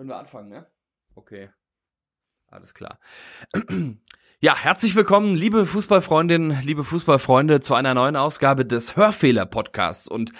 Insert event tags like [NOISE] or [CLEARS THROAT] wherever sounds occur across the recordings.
Können wir anfangen, ne? Okay. Alles klar. [CLEARS THROAT] Ja, herzlich willkommen, liebe Fußballfreundinnen, liebe Fußballfreunde, zu einer neuen Ausgabe des Hörfehler-Podcasts. Und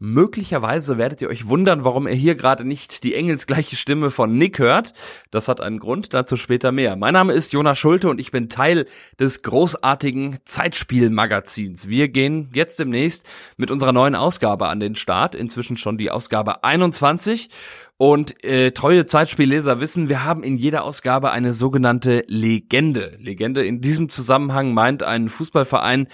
möglicherweise werdet ihr euch wundern, warum ihr hier gerade nicht die engelsgleiche Stimme von Nick hört. Das hat einen Grund, dazu später mehr. Mein Name ist Jonas Schulte und ich bin Teil des großartigen Zeitspiel-Magazins. Wir gehen jetzt demnächst mit unserer neuen Ausgabe an den Start, inzwischen schon die Ausgabe 21. Und äh, treue Zeitspielleser wissen, wir haben in jeder Ausgabe eine sogenannte Legende. Legende in diesem Zusammenhang meint ein Fußballverein,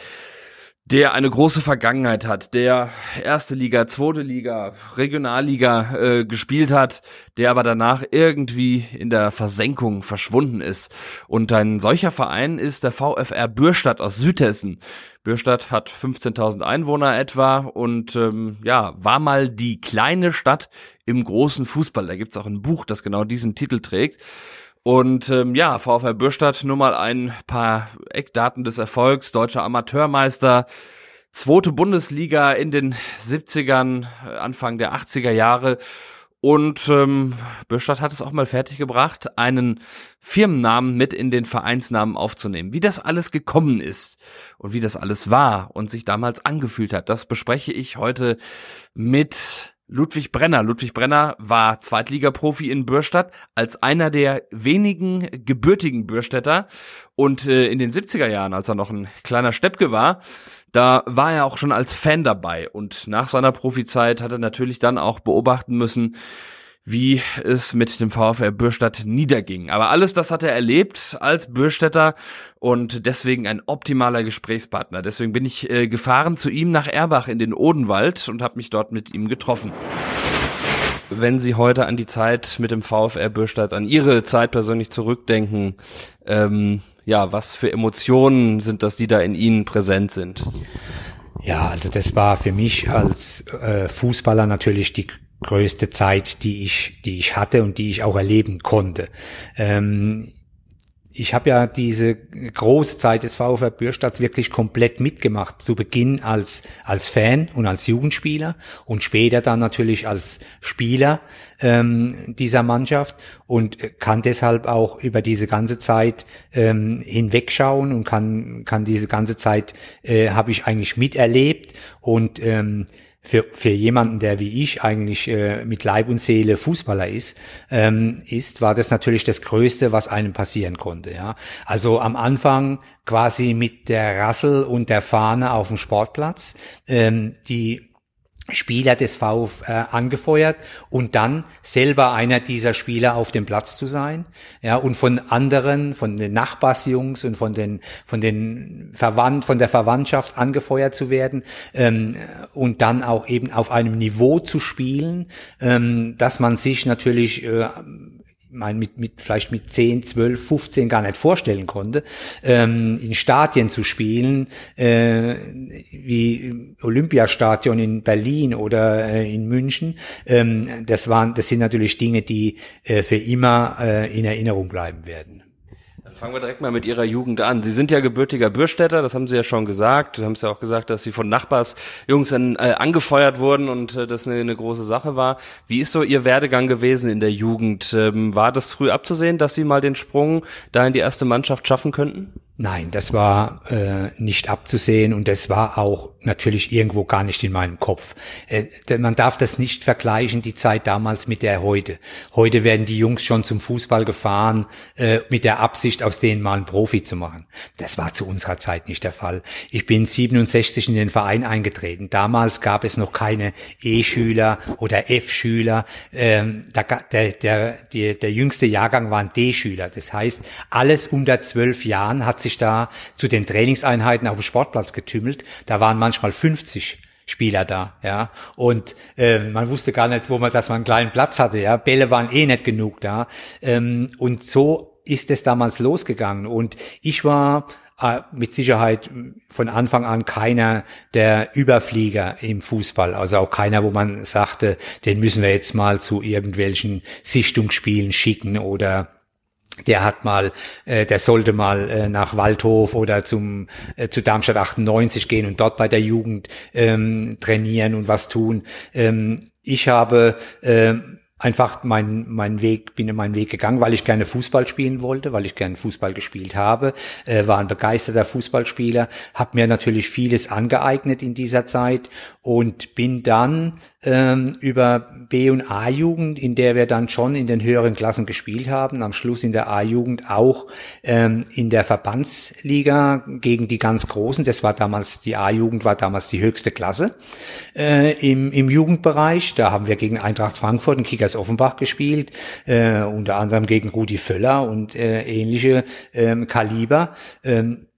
der eine große Vergangenheit hat, der erste Liga, zweite Liga, Regionalliga äh, gespielt hat, der aber danach irgendwie in der Versenkung verschwunden ist. Und ein solcher Verein ist der VfR Bürstadt aus Südhessen. Bürstadt hat 15.000 Einwohner etwa und ähm, ja, war mal die kleine Stadt im großen Fußball. Da gibt's auch ein Buch, das genau diesen Titel trägt. Und ähm, ja, VfL Bürstadt nur mal ein paar Eckdaten des Erfolgs. Deutscher Amateurmeister, zweite Bundesliga in den 70ern, Anfang der 80er Jahre. Und ähm, Bürstadt hat es auch mal fertiggebracht, einen Firmennamen mit in den Vereinsnamen aufzunehmen. Wie das alles gekommen ist und wie das alles war und sich damals angefühlt hat, das bespreche ich heute mit Ludwig Brenner. Ludwig Brenner war Zweitligaprofi in Bürstadt als einer der wenigen gebürtigen Bürstädter und äh, in den 70er Jahren, als er noch ein kleiner Steppke war, da war er auch schon als Fan dabei und nach seiner Profizeit hat er natürlich dann auch beobachten müssen, wie es mit dem VfR Bürstadt niederging. Aber alles das hat er erlebt als Bürstädter und deswegen ein optimaler Gesprächspartner. Deswegen bin ich äh, gefahren zu ihm nach Erbach in den Odenwald und habe mich dort mit ihm getroffen. Wenn Sie heute an die Zeit mit dem VfR Bürstadt, an Ihre Zeit persönlich zurückdenken, ähm, ja, was für Emotionen sind das, die da in Ihnen präsent sind? Ja, also das war für mich als äh, Fußballer natürlich die größte Zeit, die ich, die ich hatte und die ich auch erleben konnte. Ähm, ich habe ja diese Großzeit des VfR Bürstadt wirklich komplett mitgemacht. Zu Beginn als, als Fan und als Jugendspieler und später dann natürlich als Spieler ähm, dieser Mannschaft und kann deshalb auch über diese ganze Zeit ähm, hinwegschauen und kann, kann diese ganze Zeit, äh, habe ich eigentlich miterlebt und ähm, für, für jemanden, der wie ich eigentlich äh, mit Leib und Seele Fußballer ist, ähm, ist, war das natürlich das Größte, was einem passieren konnte. Ja, also am Anfang quasi mit der Rassel und der Fahne auf dem Sportplatz, ähm, die Spieler des VfR angefeuert und dann selber einer dieser Spieler auf dem Platz zu sein, ja, und von anderen, von den Nachbarsjungs und von den, von den Verwandt, von der Verwandtschaft angefeuert zu werden, ähm, und dann auch eben auf einem Niveau zu spielen, ähm, dass man sich natürlich äh, mein, mit, mit, vielleicht mit 10, 12, 15 gar nicht vorstellen konnte, ähm, in Stadien zu spielen, äh, wie Olympiastadion in Berlin oder äh, in München. Ähm, das waren, das sind natürlich Dinge, die äh, für immer äh, in Erinnerung bleiben werden. Fangen wir direkt mal mit Ihrer Jugend an. Sie sind ja gebürtiger Bürstädter, das haben Sie ja schon gesagt. Sie haben es ja auch gesagt, dass Sie von Nachbarsjungs äh, angefeuert wurden und äh, das eine, eine, große Sache war. Wie ist so Ihr Werdegang gewesen in der Jugend? Ähm, war das früh abzusehen, dass Sie mal den Sprung da in die erste Mannschaft schaffen könnten? Nein, das war äh, nicht abzusehen und das war auch natürlich irgendwo gar nicht in meinem Kopf. Äh, man darf das nicht vergleichen, die Zeit damals mit der heute. Heute werden die Jungs schon zum Fußball gefahren äh, mit der Absicht, aus denen mal einen Profi zu machen. Das war zu unserer Zeit nicht der Fall. Ich bin 67 in den Verein eingetreten. Damals gab es noch keine E-Schüler oder F-Schüler. Ähm, der, der, der, der, jüngste Jahrgang waren D-Schüler. Das heißt, alles unter zwölf Jahren hat sich sich da zu den Trainingseinheiten auf dem Sportplatz getümmelt. Da waren manchmal 50 Spieler da, ja. Und äh, man wusste gar nicht, wo man, dass man einen kleinen Platz hatte, ja. Bälle waren eh nicht genug da. Ähm, und so ist es damals losgegangen. Und ich war äh, mit Sicherheit von Anfang an keiner der Überflieger im Fußball. Also auch keiner, wo man sagte, den müssen wir jetzt mal zu irgendwelchen Sichtungsspielen schicken oder der hat mal, äh, der sollte mal äh, nach Waldhof oder zum äh, zu Darmstadt 98 gehen und dort bei der Jugend ähm, trainieren und was tun. Ähm, ich habe äh, einfach meinen mein Weg, bin meinen Weg gegangen, weil ich gerne Fußball spielen wollte, weil ich gerne Fußball gespielt habe, äh, war ein begeisterter Fußballspieler, habe mir natürlich vieles angeeignet in dieser Zeit und bin dann ähm, über B- und A-Jugend, in der wir dann schon in den höheren Klassen gespielt haben, am Schluss in der A-Jugend auch ähm, in der Verbandsliga gegen die ganz Großen. Das war damals, die A-Jugend war damals die höchste Klasse äh, im, im Jugendbereich. Da haben wir gegen Eintracht Frankfurt und Kickers Offenbach gespielt, äh, unter anderem gegen Rudi Völler und äh, ähnliche ähm, Kaliber. Ähm,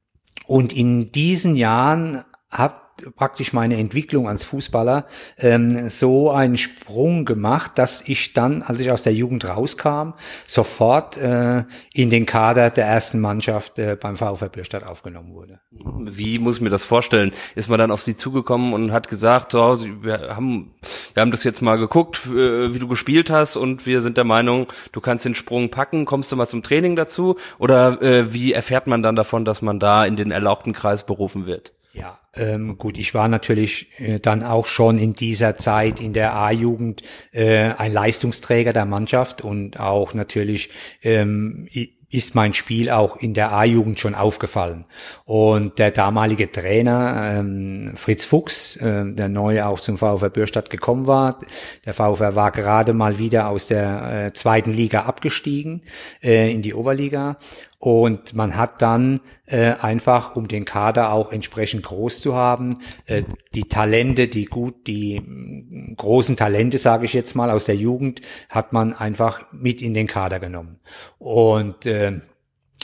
und in diesen Jahren habe praktisch meine Entwicklung als Fußballer ähm, so einen Sprung gemacht, dass ich dann, als ich aus der Jugend rauskam, sofort äh, in den Kader der ersten Mannschaft äh, beim VfB Bürstadt aufgenommen wurde. Wie muss ich mir das vorstellen? Ist man dann auf Sie zugekommen und hat gesagt, so, wir haben, wir haben das jetzt mal geguckt, äh, wie du gespielt hast und wir sind der Meinung, du kannst den Sprung packen, kommst du mal zum Training dazu? Oder äh, wie erfährt man dann davon, dass man da in den erlauchten Kreis berufen wird? Ja, ähm, gut, ich war natürlich äh, dann auch schon in dieser Zeit in der A-Jugend äh, ein Leistungsträger der Mannschaft und auch natürlich ähm, ist mein Spiel auch in der A-Jugend schon aufgefallen. Und der damalige Trainer ähm, Fritz Fuchs, äh, der neu auch zum VfR Bürstadt gekommen war, der VfR war gerade mal wieder aus der äh, zweiten Liga abgestiegen äh, in die Oberliga und man hat dann äh, einfach, um den Kader auch entsprechend groß zu haben, äh, die Talente, die gut, die mh, großen Talente, sage ich jetzt mal, aus der Jugend, hat man einfach mit in den Kader genommen. Und äh,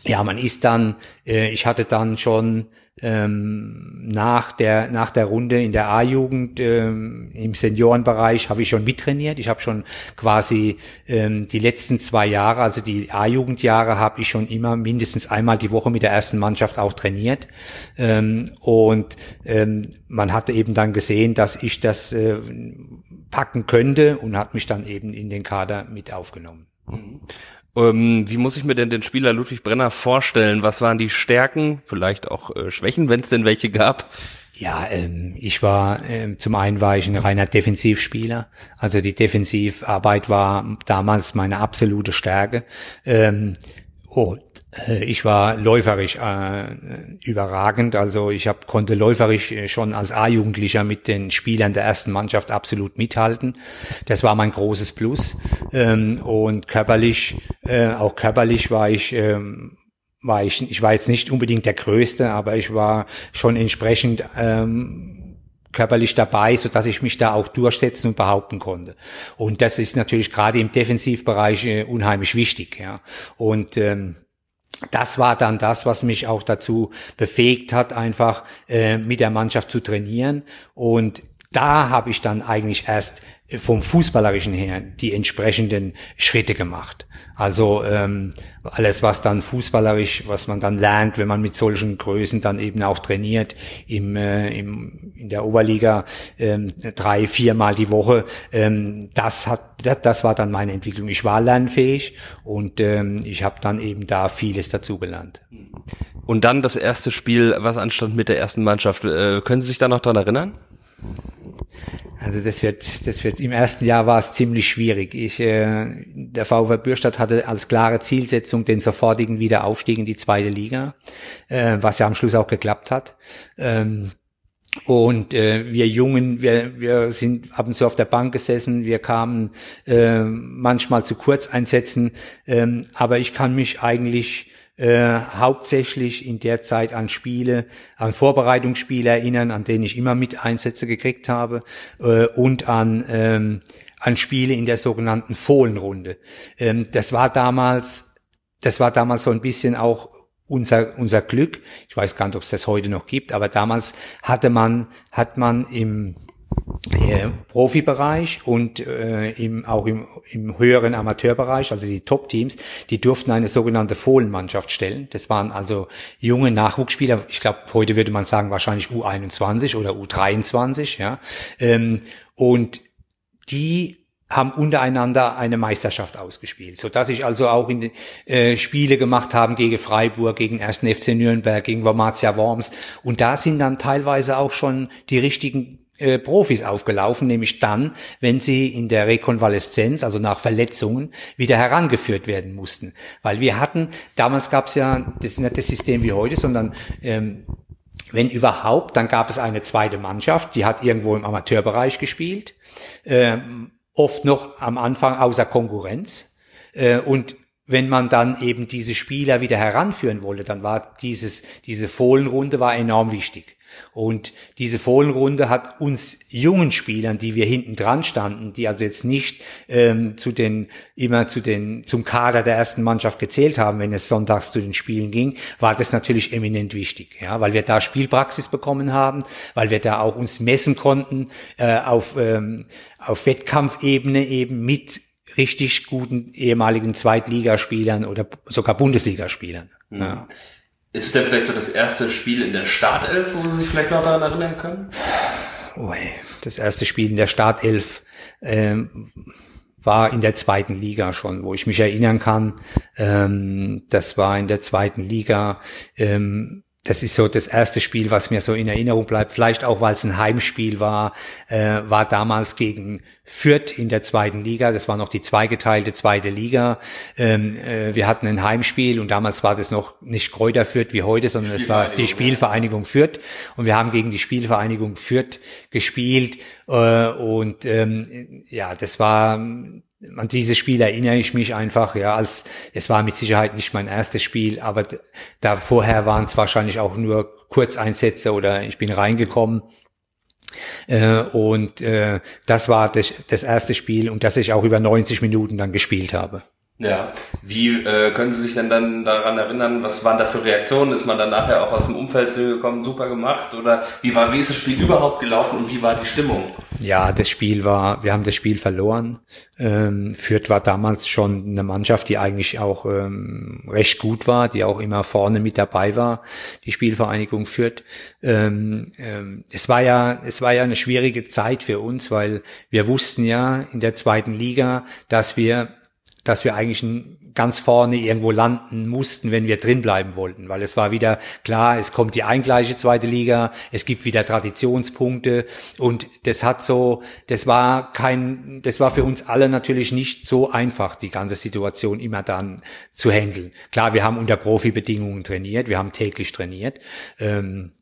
ja, man ist dann, äh, ich hatte dann schon ähm, nach der nach der Runde in der A-Jugend ähm, im Seniorenbereich habe ich schon mittrainiert. Ich habe schon quasi ähm, die letzten zwei Jahre, also die A-Jugendjahre, habe ich schon immer mindestens einmal die Woche mit der ersten Mannschaft auch trainiert. Ähm, und ähm, man hatte eben dann gesehen, dass ich das äh, packen könnte und hat mich dann eben in den Kader mit aufgenommen. Mhm. Ähm, wie muss ich mir denn den Spieler Ludwig Brenner vorstellen? Was waren die Stärken, vielleicht auch äh, Schwächen, wenn es denn welche gab? Ja, ähm, ich war, ähm, zum einen war ich ein reiner Defensivspieler. Also die Defensivarbeit war damals meine absolute Stärke. Ähm, oh, ich war läuferisch äh, überragend, also ich hab, konnte läuferisch äh, schon als A-Jugendlicher mit den Spielern der ersten Mannschaft absolut mithalten. Das war mein großes Plus. Ähm, und körperlich, äh, auch körperlich war ich ähm, war ich, ich war jetzt nicht unbedingt der Größte, aber ich war schon entsprechend ähm, körperlich dabei, so dass ich mich da auch durchsetzen und behaupten konnte. Und das ist natürlich gerade im Defensivbereich äh, unheimlich wichtig, ja. Und ähm, das war dann das, was mich auch dazu befähigt hat, einfach äh, mit der Mannschaft zu trainieren. Und da habe ich dann eigentlich erst vom Fußballerischen her die entsprechenden Schritte gemacht. Also ähm, alles, was dann fußballerisch, was man dann lernt, wenn man mit solchen Größen dann eben auch trainiert, im, äh, im, in der Oberliga ähm, drei, viermal die Woche, ähm, das hat, das, das war dann meine Entwicklung. Ich war lernfähig und ähm, ich habe dann eben da vieles dazugelernt. Und dann das erste Spiel, was anstand mit der ersten Mannschaft. Äh, können Sie sich da noch dran erinnern? Also das wird, das wird im ersten Jahr war es ziemlich schwierig. Ich, äh, der VfB Bürstadt hatte als klare Zielsetzung den sofortigen Wiederaufstieg in die zweite Liga, äh, was ja am Schluss auch geklappt hat. Ähm, und äh, wir Jungen, wir, wir sind ab und zu auf der Bank gesessen, wir kamen äh, manchmal zu Kurzeinsätzen, ähm, aber ich kann mich eigentlich äh, hauptsächlich in der Zeit an Spiele, an Vorbereitungsspiele erinnern, an denen ich immer mit Einsätze gekriegt habe äh, und an ähm, an Spiele in der sogenannten Fohlenrunde. Ähm, das war damals, das war damals so ein bisschen auch unser, unser Glück. Ich weiß gar nicht, ob es das heute noch gibt, aber damals hatte man, hat man im äh, Profibereich und äh, im, auch im, im höheren Amateurbereich, also die Top-Teams, die durften eine sogenannte Fohlenmannschaft stellen. Das waren also junge Nachwuchsspieler, ich glaube, heute würde man sagen wahrscheinlich U21 oder U23, ja. Ähm, und die haben untereinander eine Meisterschaft ausgespielt, so dass ich also auch in äh, Spiele gemacht haben gegen Freiburg, gegen 1. FC Nürnberg, gegen Wormatia Worms und da sind dann teilweise auch schon die richtigen äh, Profis aufgelaufen, nämlich dann, wenn sie in der Rekonvaleszenz, also nach Verletzungen, wieder herangeführt werden mussten. Weil wir hatten, damals gab es ja das ist nicht das System wie heute, sondern ähm, wenn überhaupt, dann gab es eine zweite Mannschaft, die hat irgendwo im Amateurbereich gespielt, äh, oft noch am Anfang außer Konkurrenz. Äh, und wenn man dann eben diese Spieler wieder heranführen wollte, dann war dieses, diese Fohlenrunde war enorm wichtig. Und diese Fohlenrunde hat uns jungen Spielern, die wir hinten dran standen, die also jetzt nicht ähm, zu den immer zu den zum Kader der ersten Mannschaft gezählt haben, wenn es sonntags zu den Spielen ging, war das natürlich eminent wichtig, ja, weil wir da Spielpraxis bekommen haben, weil wir da auch uns messen konnten äh, auf ähm, auf Wettkampfebene eben mit richtig guten ehemaligen Zweitligaspielern oder sogar Bundesligaspielern. Mhm. Ja. Ist es denn vielleicht so das erste Spiel in der Startelf, wo Sie sich vielleicht noch daran erinnern können? Oh, das erste Spiel in der Startelf ähm, war in der zweiten Liga schon, wo ich mich erinnern kann. Ähm, das war in der zweiten Liga. Ähm, das ist so das erste Spiel, was mir so in Erinnerung bleibt. Vielleicht auch, weil es ein Heimspiel war, äh, war damals gegen Fürth in der zweiten Liga. Das war noch die zweigeteilte zweite Liga. Ähm, äh, wir hatten ein Heimspiel und damals war das noch nicht Kräuter Fürth wie heute, sondern es war die Spielvereinigung Fürth. Und wir haben gegen die Spielvereinigung Fürth gespielt. Äh, und ähm, ja, das war an dieses Spiel erinnere ich mich einfach, ja, als es war mit Sicherheit nicht mein erstes Spiel, aber da vorher waren es wahrscheinlich auch nur Kurzeinsätze oder ich bin reingekommen. Äh, und äh, das war das, das erste Spiel und das ich auch über 90 Minuten dann gespielt habe. Ja, wie äh, können Sie sich denn dann daran erinnern, was waren da für Reaktionen? Ist man dann nachher auch aus dem Umfeld zugekommen, super gemacht? Oder wie war, wie ist das Spiel überhaupt gelaufen und wie war die Stimmung? Ja, das Spiel war, wir haben das Spiel verloren. Ähm, Fürth war damals schon eine Mannschaft, die eigentlich auch ähm, recht gut war, die auch immer vorne mit dabei war, die Spielvereinigung Fürth. Ähm, ähm, es war ja, es war ja eine schwierige Zeit für uns, weil wir wussten ja in der zweiten Liga, dass wir dass wir eigentlich ganz vorne irgendwo landen mussten, wenn wir drin bleiben wollten, weil es war wieder klar, es kommt die eingleiche zweite Liga, es gibt wieder Traditionspunkte und das hat so, das war kein, das war für uns alle natürlich nicht so einfach, die ganze Situation immer dann zu handeln. Klar, wir haben unter Profibedingungen trainiert, wir haben täglich trainiert. Ähm,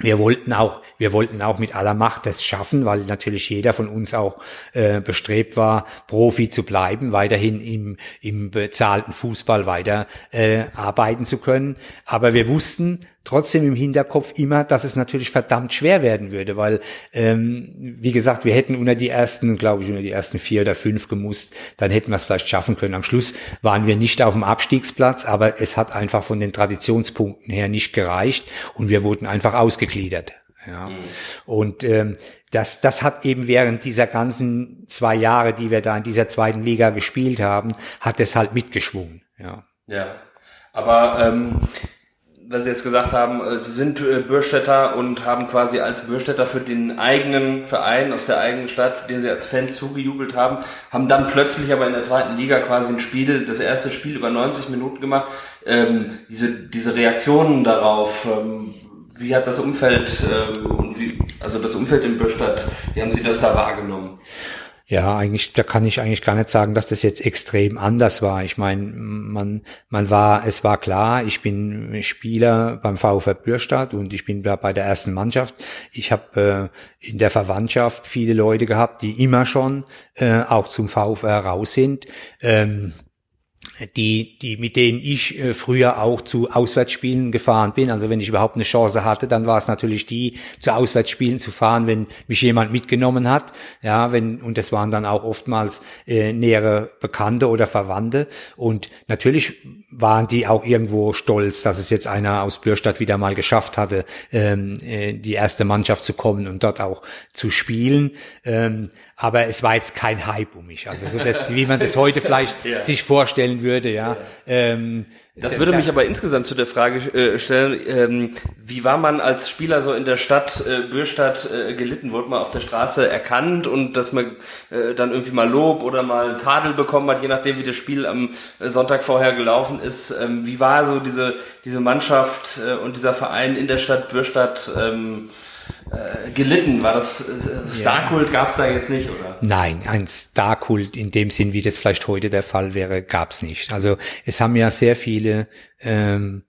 wir wollten auch, wir wollten auch mit aller Macht das schaffen, weil natürlich jeder von uns auch äh, bestrebt war, Profi zu bleiben, weiterhin im, im bezahlten Fußball weiter äh, arbeiten zu können. Aber wir wussten, trotzdem im Hinterkopf immer, dass es natürlich verdammt schwer werden würde, weil, ähm, wie gesagt, wir hätten unter die ersten, glaube ich, unter die ersten vier oder fünf gemusst, dann hätten wir es vielleicht schaffen können. Am Schluss waren wir nicht auf dem Abstiegsplatz, aber es hat einfach von den Traditionspunkten her nicht gereicht und wir wurden einfach ausgegliedert. Ja. Mhm. Und ähm, das, das hat eben während dieser ganzen zwei Jahre, die wir da in dieser zweiten Liga gespielt haben, hat es halt mitgeschwungen. Ja. Ja. Aber ähm, was Sie jetzt gesagt haben, äh, Sie sind äh, Bürstädter und haben quasi als Bürstädter für den eigenen Verein aus der eigenen Stadt, den Sie als Fan zugejubelt haben, haben dann plötzlich aber in der zweiten Liga quasi ein Spiel, das erste Spiel über 90 Minuten gemacht. Ähm, diese, diese Reaktionen darauf, ähm, wie hat das Umfeld ähm, und wie, also das Umfeld in Bürstadt, wie haben Sie das da wahrgenommen? Ja, eigentlich, da kann ich eigentlich gar nicht sagen, dass das jetzt extrem anders war. Ich meine, man, man war, es war klar, ich bin Spieler beim VfB Bürstadt und ich bin da bei der ersten Mannschaft. Ich habe äh, in der Verwandtschaft viele Leute gehabt, die immer schon äh, auch zum VfR raus sind. Ähm, die, die, mit denen ich äh, früher auch zu Auswärtsspielen gefahren bin. Also wenn ich überhaupt eine Chance hatte, dann war es natürlich die, zu Auswärtsspielen zu fahren, wenn mich jemand mitgenommen hat. Ja, wenn, und das waren dann auch oftmals äh, nähere Bekannte oder Verwandte. Und natürlich waren die auch irgendwo stolz, dass es jetzt einer aus Bürstadt wieder mal geschafft hatte, ähm, äh, die erste Mannschaft zu kommen und dort auch zu spielen. Ähm, aber es war jetzt kein Hype um mich. Also so das, wie man das heute vielleicht [LAUGHS] ja. sich vorstellen würde, ja. ja. Ähm, das würde mich aber insgesamt zu der Frage äh, stellen, ähm, wie war man als Spieler so in der Stadt äh, Bürstadt äh, gelitten? Wurde man auf der Straße erkannt und dass man äh, dann irgendwie mal Lob oder mal Tadel bekommen hat, je nachdem wie das Spiel am äh, Sonntag vorher gelaufen ist? Ähm, wie war so diese, diese Mannschaft äh, und dieser Verein in der Stadt Bürstadt? Ähm, äh, gelitten? War das äh, Starkult gab es da jetzt nicht, oder? Nein, ein Starkult in dem Sinn, wie das vielleicht heute der Fall wäre, gab es nicht. Also es haben ja sehr viele ähm,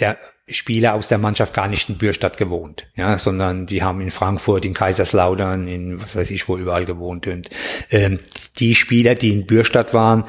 der Spieler aus der Mannschaft gar nicht in Bürstadt gewohnt, ja, sondern die haben in Frankfurt, in Kaiserslautern, in was weiß ich wo überall gewohnt und ähm, die Spieler, die in Bürstadt waren,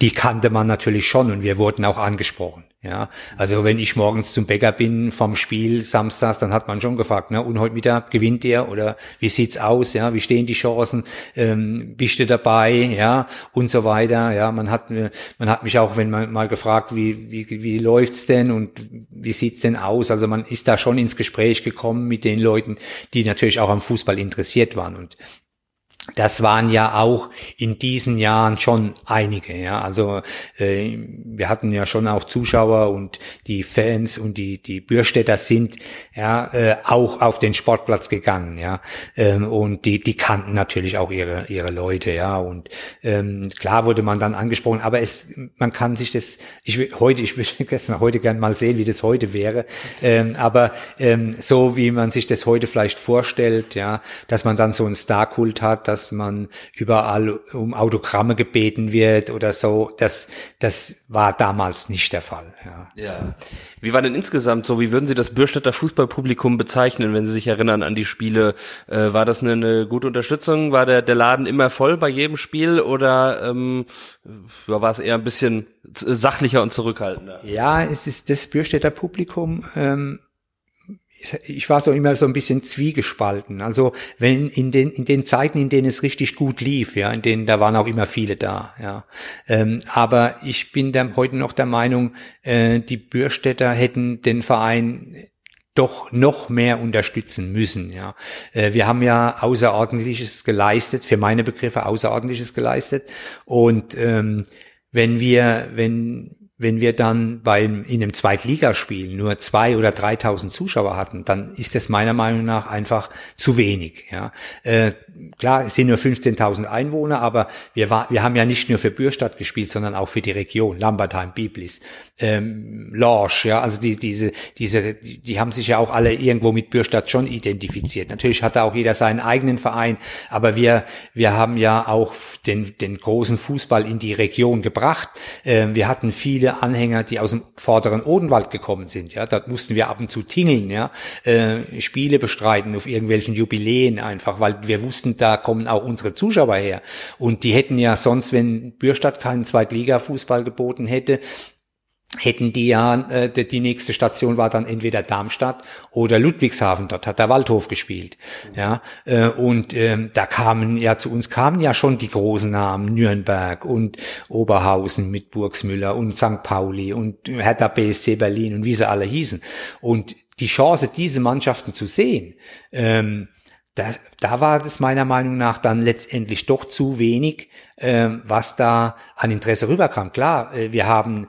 die kannte man natürlich schon und wir wurden auch angesprochen. Ja, also wenn ich morgens zum Bäcker bin vom Spiel samstags, dann hat man schon gefragt, ne, und heute Mittag gewinnt ihr oder wie sieht's aus, ja, wie stehen die Chancen, ähm, bist du dabei, ja, und so weiter, ja, man hat man hat mich auch, wenn man mal gefragt, wie wie wie läuft's denn und wie sieht's denn aus, also man ist da schon ins Gespräch gekommen mit den Leuten, die natürlich auch am Fußball interessiert waren und das waren ja auch in diesen Jahren schon einige, ja. Also äh, wir hatten ja schon auch Zuschauer und die Fans und die die Bürstädter sind ja äh, auch auf den Sportplatz gegangen, ja. Ähm, und die die kannten natürlich auch ihre ihre Leute, ja. Und ähm, klar wurde man dann angesprochen, aber es man kann sich das ich will heute ich würde [LAUGHS] gestern heute gern mal sehen, wie das heute wäre. Ähm, aber ähm, so wie man sich das heute vielleicht vorstellt, ja, dass man dann so einen Starkult hat, dass man überall um Autogramme gebeten wird oder so. Das, das war damals nicht der Fall. Ja. ja. Wie war denn insgesamt so? Wie würden Sie das Bürstädter Fußballpublikum bezeichnen, wenn Sie sich erinnern an die Spiele? Äh, war das eine, eine, gute Unterstützung? War der, der Laden immer voll bei jedem Spiel oder ähm, war es eher ein bisschen sachlicher und zurückhaltender? Ja, es ist das Bürstädter Publikum. Ähm, ich war so immer so ein bisschen zwiegespalten. Also wenn in den in den Zeiten, in denen es richtig gut lief, ja, in denen da waren auch immer viele da, ja. Ähm, aber ich bin dann heute noch der Meinung, äh, die Bürstädter hätten den Verein doch noch mehr unterstützen müssen. Ja, äh, wir haben ja außerordentliches geleistet, für meine Begriffe außerordentliches geleistet. Und ähm, wenn wir, wenn wenn wir dann beim, in einem Zweitligaspiel nur zwei oder 3.000 Zuschauer hatten, dann ist das meiner Meinung nach einfach zu wenig. Ja. Äh, klar, es sind nur 15.000 Einwohner, aber wir, war, wir haben ja nicht nur für Bürstadt gespielt, sondern auch für die Region, Lambertheim, Biblis, ähm, Lorsch, ja, also die, diese, diese, die, die haben sich ja auch alle irgendwo mit Bürstadt schon identifiziert. Natürlich hatte auch jeder seinen eigenen Verein, aber wir, wir haben ja auch den, den großen Fußball in die Region gebracht. Ähm, wir hatten viele Anhänger, die aus dem vorderen Odenwald gekommen sind, ja, dort mussten wir ab und zu tingeln, ja, äh, Spiele bestreiten auf irgendwelchen Jubiläen einfach, weil wir wussten, da kommen auch unsere Zuschauer her. Und die hätten ja sonst, wenn Bürstadt keinen Zweitliga-Fußball geboten hätte, hätten die ja, äh, die nächste Station war dann entweder Darmstadt oder Ludwigshafen, dort hat der Waldhof gespielt. Ja, äh, und ähm, da kamen ja zu uns kamen ja schon die großen Namen, Nürnberg und Oberhausen mit Burgsmüller und St. Pauli und Hertha BSC Berlin und wie sie alle hießen. Und die Chance, diese Mannschaften zu sehen, ähm, da, da war das meiner Meinung nach dann letztendlich doch zu wenig, äh, was da an Interesse rüberkam. Klar, äh, wir haben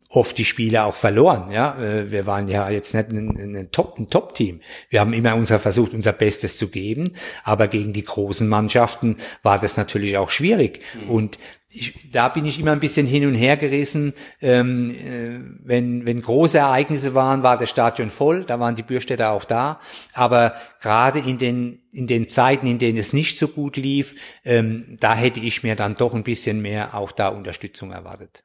oft die Spiele auch verloren. Ja, äh, wir waren ja jetzt nicht ein, ein Top, ein Top-Team. Wir haben immer unser versucht, unser Bestes zu geben, aber gegen die großen Mannschaften war das natürlich auch schwierig. Mhm. Und ich, da bin ich immer ein bisschen hin und her gerissen. Ähm, äh, wenn, wenn große Ereignisse waren, war das Stadion voll, da waren die Bürstädter auch da. Aber gerade in den in den Zeiten, in denen es nicht so gut lief, ähm, da hätte ich mir dann doch ein bisschen mehr auch da Unterstützung erwartet.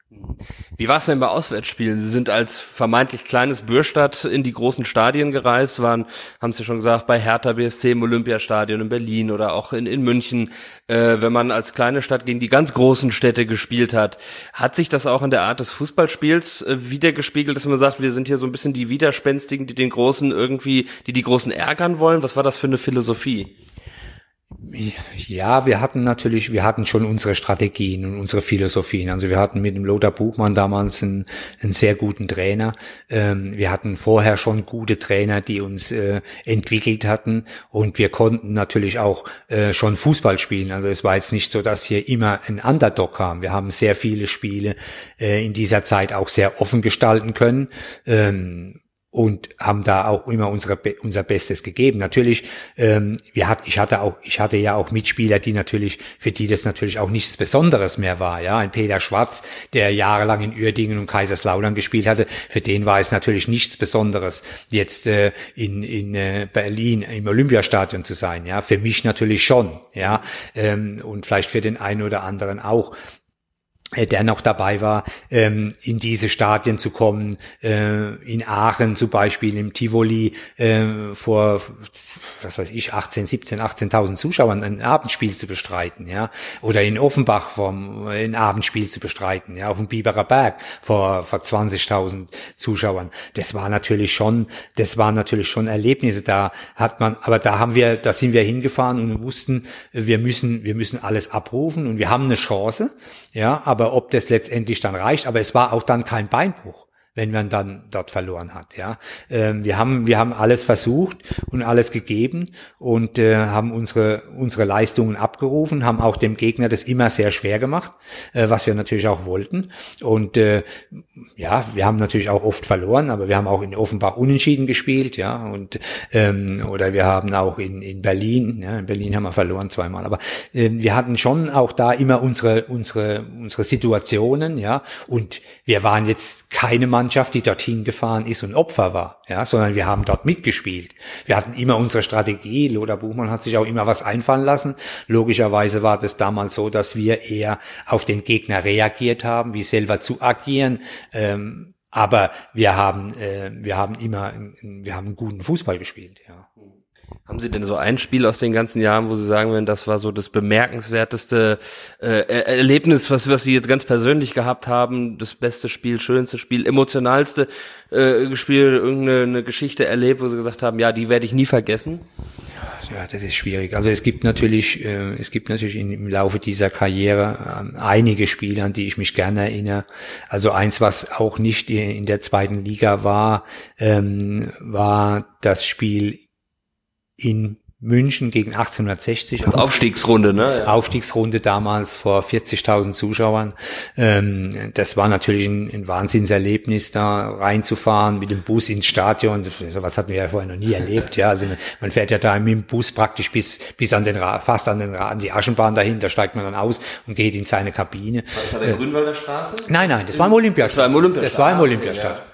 Wie war es denn bei Auswärtsspielen? Sie sind als vermeintlich kleines Bürstadt in die großen Stadien gereist, waren, haben Sie schon gesagt, bei Hertha BSC im Olympiastadion in Berlin oder auch in, in München. Äh, wenn man als kleine Stadt gegen die ganz großen Städte gespielt hat, hat sich das auch in der Art des Fußballspiels äh, wiedergespiegelt, dass man sagt, wir sind hier so ein bisschen die Widerspenstigen, die den Großen irgendwie, die die Großen ärgern wollen? Was war das für eine Philosophie? Ja, wir hatten natürlich, wir hatten schon unsere Strategien und unsere Philosophien. Also wir hatten mit dem Lothar Buchmann damals einen, einen sehr guten Trainer. Ähm, wir hatten vorher schon gute Trainer, die uns äh, entwickelt hatten und wir konnten natürlich auch äh, schon Fußball spielen. Also es war jetzt nicht so, dass hier immer ein Underdog kam. Wir haben sehr viele Spiele äh, in dieser Zeit auch sehr offen gestalten können. Ähm, und haben da auch immer unsere, unser Bestes gegeben. Natürlich, ähm, wir hat, ich hatte auch, ich hatte ja auch Mitspieler, die natürlich, für die das natürlich auch nichts Besonderes mehr war. Ja, ein Peter Schwarz, der jahrelang in Uerdingen und Kaiserslautern gespielt hatte, für den war es natürlich nichts Besonderes, jetzt äh, in, in äh, Berlin im Olympiastadion zu sein. Ja, für mich natürlich schon. Ja, ähm, und vielleicht für den einen oder anderen auch. Äh, der noch dabei war, ähm, in diese Stadien zu kommen, äh, in Aachen zum Beispiel, im Tivoli äh, vor, was weiß ich, 18, 17, 18.000 Zuschauern ein Abendspiel zu bestreiten, ja, oder in Offenbach vom, ein Abendspiel zu bestreiten, ja, auf dem Biberer Berg vor, vor 20.000 Zuschauern. Das war natürlich schon, das waren natürlich schon Erlebnisse, da hat man, aber da haben wir, da sind wir hingefahren und wussten, wir müssen, wir müssen alles abrufen und wir haben eine Chance, ja, aber ob das letztendlich dann reicht, aber es war auch dann kein Beinbruch wenn man dann dort verloren hat. Ja, ähm, wir haben wir haben alles versucht und alles gegeben und äh, haben unsere unsere Leistungen abgerufen, haben auch dem Gegner das immer sehr schwer gemacht, äh, was wir natürlich auch wollten. Und äh, ja, wir haben natürlich auch oft verloren, aber wir haben auch in Offenbach unentschieden gespielt, ja und ähm, oder wir haben auch in in Berlin, ja, in Berlin haben wir verloren zweimal, aber äh, wir hatten schon auch da immer unsere unsere unsere Situationen, ja und wir waren jetzt keine Mann Mannschaft, die dorthin gefahren ist und Opfer war, ja, sondern wir haben dort mitgespielt. Wir hatten immer unsere Strategie. Lothar Buchmann hat sich auch immer was einfallen lassen. Logischerweise war das damals so, dass wir eher auf den Gegner reagiert haben, wie selber zu agieren. Ähm, aber wir haben, äh, wir haben immer, wir haben guten Fußball gespielt, ja. Haben Sie denn so ein Spiel aus den ganzen Jahren, wo Sie sagen würden, das war so das bemerkenswerteste äh, Erlebnis, was, was Sie jetzt ganz persönlich gehabt haben, das beste Spiel, schönste Spiel, emotionalste äh, Spiel, irgendeine Geschichte erlebt, wo Sie gesagt haben, ja, die werde ich nie vergessen? Ja, das ist schwierig. Also es gibt natürlich, äh, es gibt natürlich im Laufe dieser Karriere äh, einige Spiele, an die ich mich gerne erinnere. Also eins, was auch nicht in der zweiten Liga war, ähm, war das Spiel in München gegen 1860. Das Aufstiegsrunde, ne? Ja. Aufstiegsrunde damals vor 40.000 Zuschauern. Ähm, das war natürlich ein, ein Wahnsinnserlebnis, da reinzufahren mit dem Bus ins Stadion. Was hatten wir ja vorher noch nie erlebt. Ja, also man fährt ja da mit dem Bus praktisch bis bis an den fast an den an die Aschenbahn dahin. Da steigt man dann aus und geht in seine Kabine. War das an der Grünwalder Straße? Nein, nein, das war im Olympiastadion. Das war im Olympiastadion. Das war im Olympiastadion.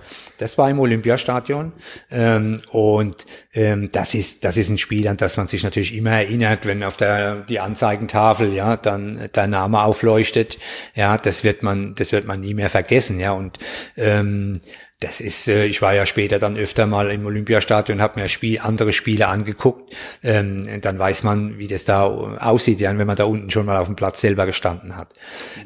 Das war im Olympiastadion. Ähm, und ähm, das ist das ist ein Spiel, an das man sich natürlich immer erinnert, wenn auf der die Anzeigentafel ja dann der Name aufleuchtet. Ja, das wird man das wird man nie mehr vergessen. Ja, und ähm, das ist, äh, ich war ja später dann öfter mal im Olympiastadion, habe mir Spiel, andere Spiele angeguckt. Ähm, dann weiß man, wie das da aussieht, ja, wenn man da unten schon mal auf dem Platz selber gestanden hat.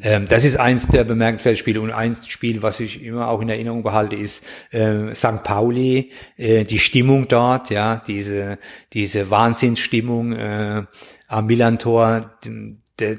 Ähm, das ist eins der bemerkenswerten Spiele und ein Spiel, was ich immer auch in Erinnerung behalte, ist äh, St. Pauli, äh, die Stimmung dort, ja, diese diese Wahnsinnsstimmung äh, am Millantor der,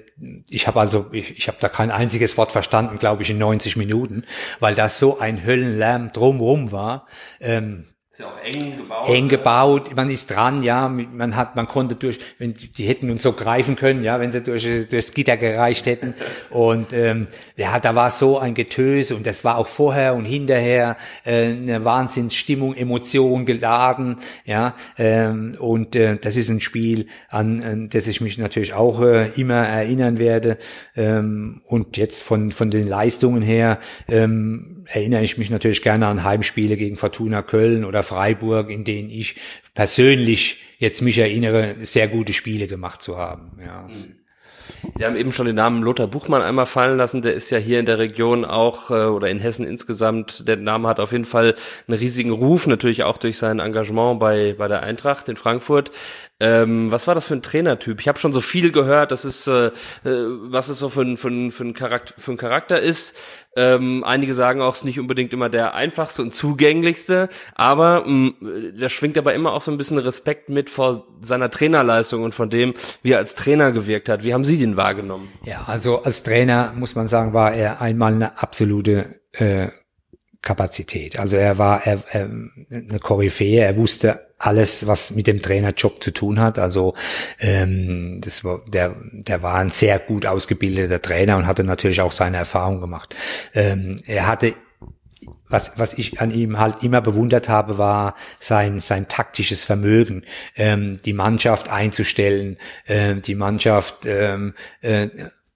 ich habe also, ich, ich habe da kein einziges Wort verstanden, glaube ich, in 90 Minuten, weil das so ein Höllenlärm drumrum war. Ähm, ist ja auch eng gebaut. Eng gebaut, man ist dran, ja, man hat, man konnte durch, wenn die hätten uns so greifen können, ja, wenn sie durch durchs Gitter gereicht hätten. [LAUGHS] Und ähm, ja, da war so ein Getöse und das war auch vorher und hinterher äh, eine Wahnsinnsstimmung, Emotion geladen, ja. Ähm, und äh, das ist ein Spiel, an, an das ich mich natürlich auch äh, immer erinnern werde. Ähm, und jetzt von von den Leistungen her ähm, erinnere ich mich natürlich gerne an Heimspiele gegen Fortuna Köln oder Freiburg, in denen ich persönlich jetzt mich erinnere, sehr gute Spiele gemacht zu haben. Ja. Sie haben eben schon den Namen Lothar Buchmann einmal fallen lassen. Der ist ja hier in der Region auch äh, oder in Hessen insgesamt. Der Name hat auf jeden Fall einen riesigen Ruf, natürlich auch durch sein Engagement bei bei der Eintracht in Frankfurt. Ähm, was war das für ein Trainertyp? Ich habe schon so viel gehört, das ist, äh, äh, was es so für ein, für für ein, Charakter, für ein Charakter ist. Ähm, einige sagen auch, es ist nicht unbedingt immer der einfachste und zugänglichste, aber mh, mm, da schwingt aber immer auch so ein bisschen Respekt mit vor seiner Trainerleistung und von dem, wie er als Trainer gewirkt hat. Wie haben Sie den wahrgenommen? Ja, also als Trainer muss man sagen, war er einmal eine absolute äh, Kapazität. Also er war er, er, eine Koryphäe, er wusste alles, was mit dem Trainerjob zu tun hat. Also ähm, das war, der, der war ein sehr gut ausgebildeter Trainer und hatte natürlich auch seine Erfahrung gemacht. Ähm, er hatte was, was ich an ihm halt immer bewundert habe, war sein, sein taktisches Vermögen, ähm, die Mannschaft einzustellen, äh, die Mannschaft ähm, äh,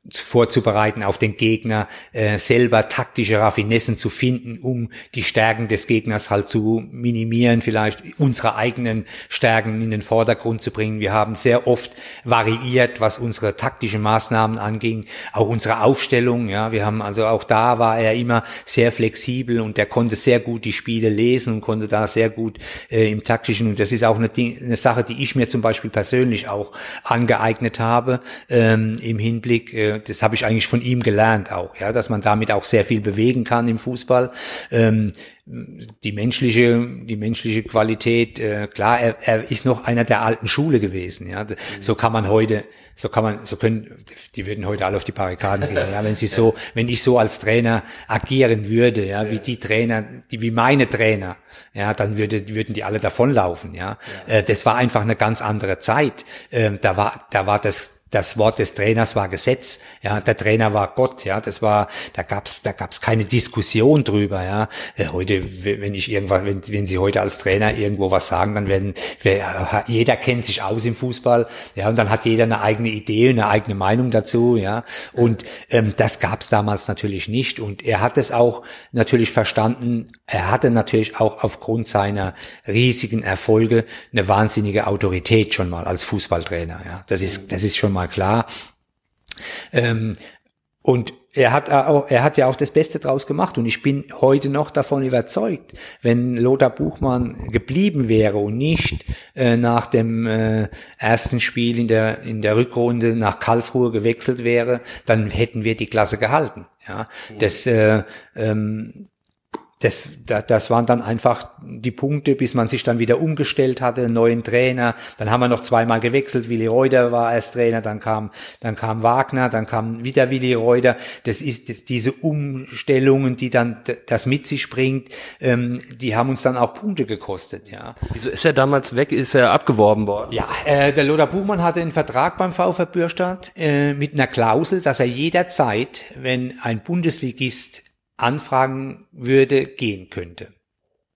vorzubereiten auf den Gegner, äh, selber taktische Raffinessen zu finden, um die Stärken des Gegners halt zu minimieren, vielleicht unsere eigenen Stärken in den Vordergrund zu bringen. Wir haben sehr oft variiert, was unsere taktischen Maßnahmen anging, auch unsere Aufstellung. Ja, wir haben also auch da war er immer sehr flexibel und er konnte sehr gut die Spiele lesen und konnte da sehr gut äh, im taktischen. Und das ist auch eine, eine, Sache, die ich mir zum Beispiel persönlich auch angeeignet habe ähm, im Hinblick äh, das habe ich eigentlich von ihm gelernt auch, ja, dass man damit auch sehr viel bewegen kann im Fußball. Ähm, die menschliche, die menschliche Qualität, äh, klar, er, er ist noch einer der alten Schule gewesen, ja. So kann man heute, so kann man, so können, die würden heute alle auf die Barrikaden gehen, ja, wenn sie so, wenn ich so als Trainer agieren würde, ja, wie die Trainer, die, wie meine Trainer, ja, dann würde, würden die alle davonlaufen, ja. ja. Äh, das war einfach eine ganz andere Zeit. Ähm, da war, da war das, das Wort des Trainers war Gesetz, ja, der Trainer war Gott, ja, das war, da gab's, da gab's keine Diskussion drüber, ja. Äh, heute, wenn ich irgendwas, wenn, wenn Sie heute als Trainer irgendwo was sagen, dann werden, wer, jeder kennt sich aus im Fußball, ja, und dann hat jeder eine eigene Idee, eine eigene Meinung dazu, ja, und ähm, das gab's damals natürlich nicht. Und er hat es auch natürlich verstanden, er hatte natürlich auch aufgrund seiner riesigen Erfolge eine wahnsinnige Autorität schon mal als Fußballtrainer, ja, das ist, das ist schon mal mal klar. Ähm, und er hat auch, er hat ja auch das Beste draus gemacht und ich bin heute noch davon überzeugt, wenn Lothar Buchmann geblieben wäre und nicht äh, nach dem äh, ersten Spiel in der in der Rückrunde nach Karlsruhe gewechselt wäre, dann hätten wir die Klasse gehalten. Ja, das äh, ähm, das, das waren dann einfach die Punkte, bis man sich dann wieder umgestellt hatte, einen neuen Trainer. Dann haben wir noch zweimal gewechselt. Willi Reuter war als Trainer, dann kam, dann kam Wagner, dann kam wieder Willi Reuter. Das ist diese Umstellungen, die dann das mit sich bringt, ähm, die haben uns dann auch Punkte gekostet, ja. Wieso ist er damals weg? Ist er abgeworben worden? Ja, äh, der Lothar Buchmann hatte einen Vertrag beim VfB Bürstadt äh, mit einer Klausel, dass er jederzeit, wenn ein Bundesligist anfragen würde, gehen könnte.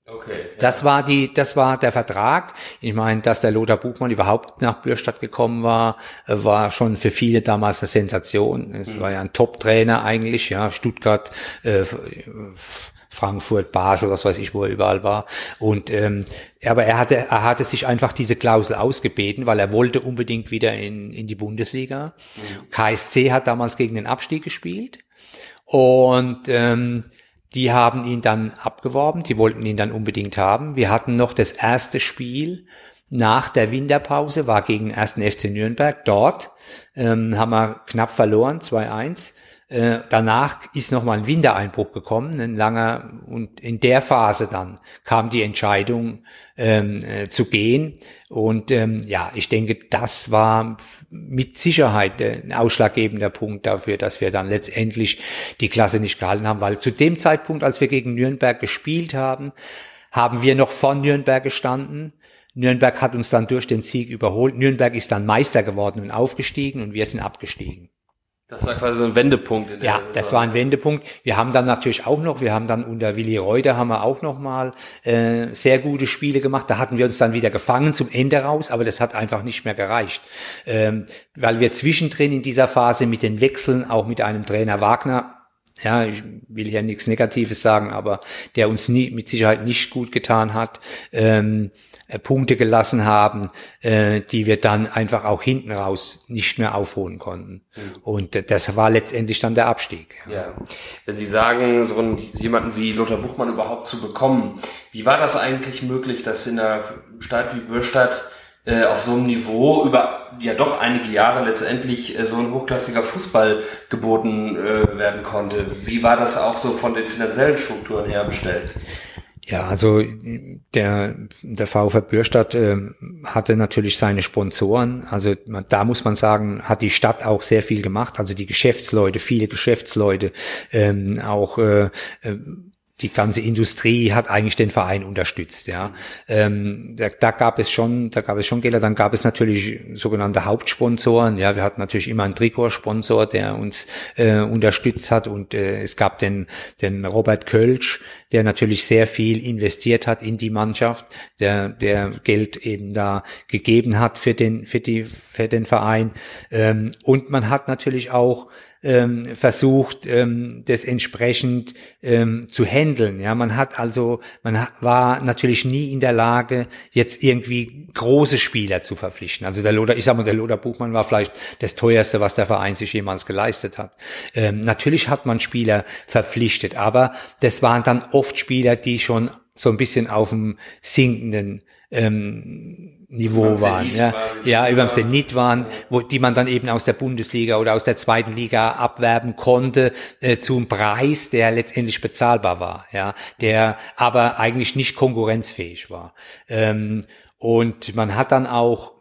Okay. Ja. Das war die, das war der Vertrag. Ich meine, dass der Lothar Buchmann überhaupt nach Bürstadt gekommen war, war schon für viele damals eine Sensation. Es mhm. war ja ein Top-Trainer eigentlich, ja, Stuttgart, äh, Frankfurt, Basel, was weiß ich, wo er überall war. Und ähm, aber er hatte, er hatte sich einfach diese Klausel ausgebeten, weil er wollte unbedingt wieder in, in die Bundesliga. Mhm. KSC hat damals gegen den Abstieg gespielt und ähm, die haben ihn dann abgeworben, die wollten ihn dann unbedingt haben. Wir hatten noch das erste Spiel nach der Winterpause, war gegen den ersten FC Nürnberg. Dort ähm, haben wir knapp verloren, 2-1. Äh, danach ist nochmal ein Wintereinbruch gekommen, ein langer, und in der Phase dann kam die Entscheidung ähm, äh, zu gehen. Und ähm, ja, ich denke, das war mit Sicherheit ein ausschlaggebender Punkt dafür, dass wir dann letztendlich die Klasse nicht gehalten haben, weil zu dem Zeitpunkt, als wir gegen Nürnberg gespielt haben, haben wir noch vor Nürnberg gestanden. Nürnberg hat uns dann durch den Sieg überholt. Nürnberg ist dann Meister geworden und aufgestiegen und wir sind abgestiegen. Das war quasi so ein Wendepunkt. In der ja, Saison. das war ein Wendepunkt. Wir haben dann natürlich auch noch, wir haben dann unter Willi Reuter haben wir auch noch mal äh, sehr gute Spiele gemacht. Da hatten wir uns dann wieder gefangen zum Ende raus, aber das hat einfach nicht mehr gereicht, ähm, weil wir zwischendrin in dieser Phase mit den Wechseln auch mit einem Trainer Wagner ja, ich will ja nichts Negatives sagen, aber der uns nie, mit Sicherheit nicht gut getan hat, ähm, äh, Punkte gelassen haben, äh, die wir dann einfach auch hinten raus nicht mehr aufholen konnten. Mhm. Und das war letztendlich dann der Abstieg. Ja. ja. Wenn Sie sagen, so einen, jemanden wie Lothar Buchmann überhaupt zu bekommen, wie war das eigentlich möglich, dass in einer Stadt wie Bürstadt äh, auf so einem Niveau über ja doch einige Jahre letztendlich äh, so ein hochklassiger Fußball geboten äh, werden konnte? Wie war das auch so von den finanziellen Strukturen her bestellt? Ja, also der, der VfB Bürstadt äh, hatte natürlich seine Sponsoren. Also da muss man sagen, hat die Stadt auch sehr viel gemacht. Also die Geschäftsleute, viele Geschäftsleute, ähm, auch äh, äh die ganze Industrie hat eigentlich den Verein unterstützt, ja. Ähm, da, da gab es schon, da gab es schon Gelder. Dann gab es natürlich sogenannte Hauptsponsoren. Ja, wir hatten natürlich immer einen Trikotsponsor, der uns äh, unterstützt hat und äh, es gab den den Robert Kölsch, der natürlich sehr viel investiert hat in die Mannschaft, der der Geld eben da gegeben hat für den für die für den Verein. Ähm, und man hat natürlich auch ähm, versucht, ähm, das entsprechend ähm, zu handeln. Ja, man hat also, man war natürlich nie in der Lage, jetzt irgendwie große Spieler zu verpflichten. Also der Loder, ich sag mal, der Loder Buchmann war vielleicht das teuerste, was der Verein sich jemals geleistet hat. Ähm, natürlich hat man Spieler verpflichtet, aber das waren dann oft Spieler, die schon so ein bisschen auf dem sinkenden ähm, Niveau waren, ja, ja, über dem Zenit waren, wo die man dann eben aus der Bundesliga oder aus der zweiten Liga abwerben konnte äh, zum Preis, der letztendlich bezahlbar war, ja, der aber eigentlich nicht konkurrenzfähig war. Ähm, und man hat dann auch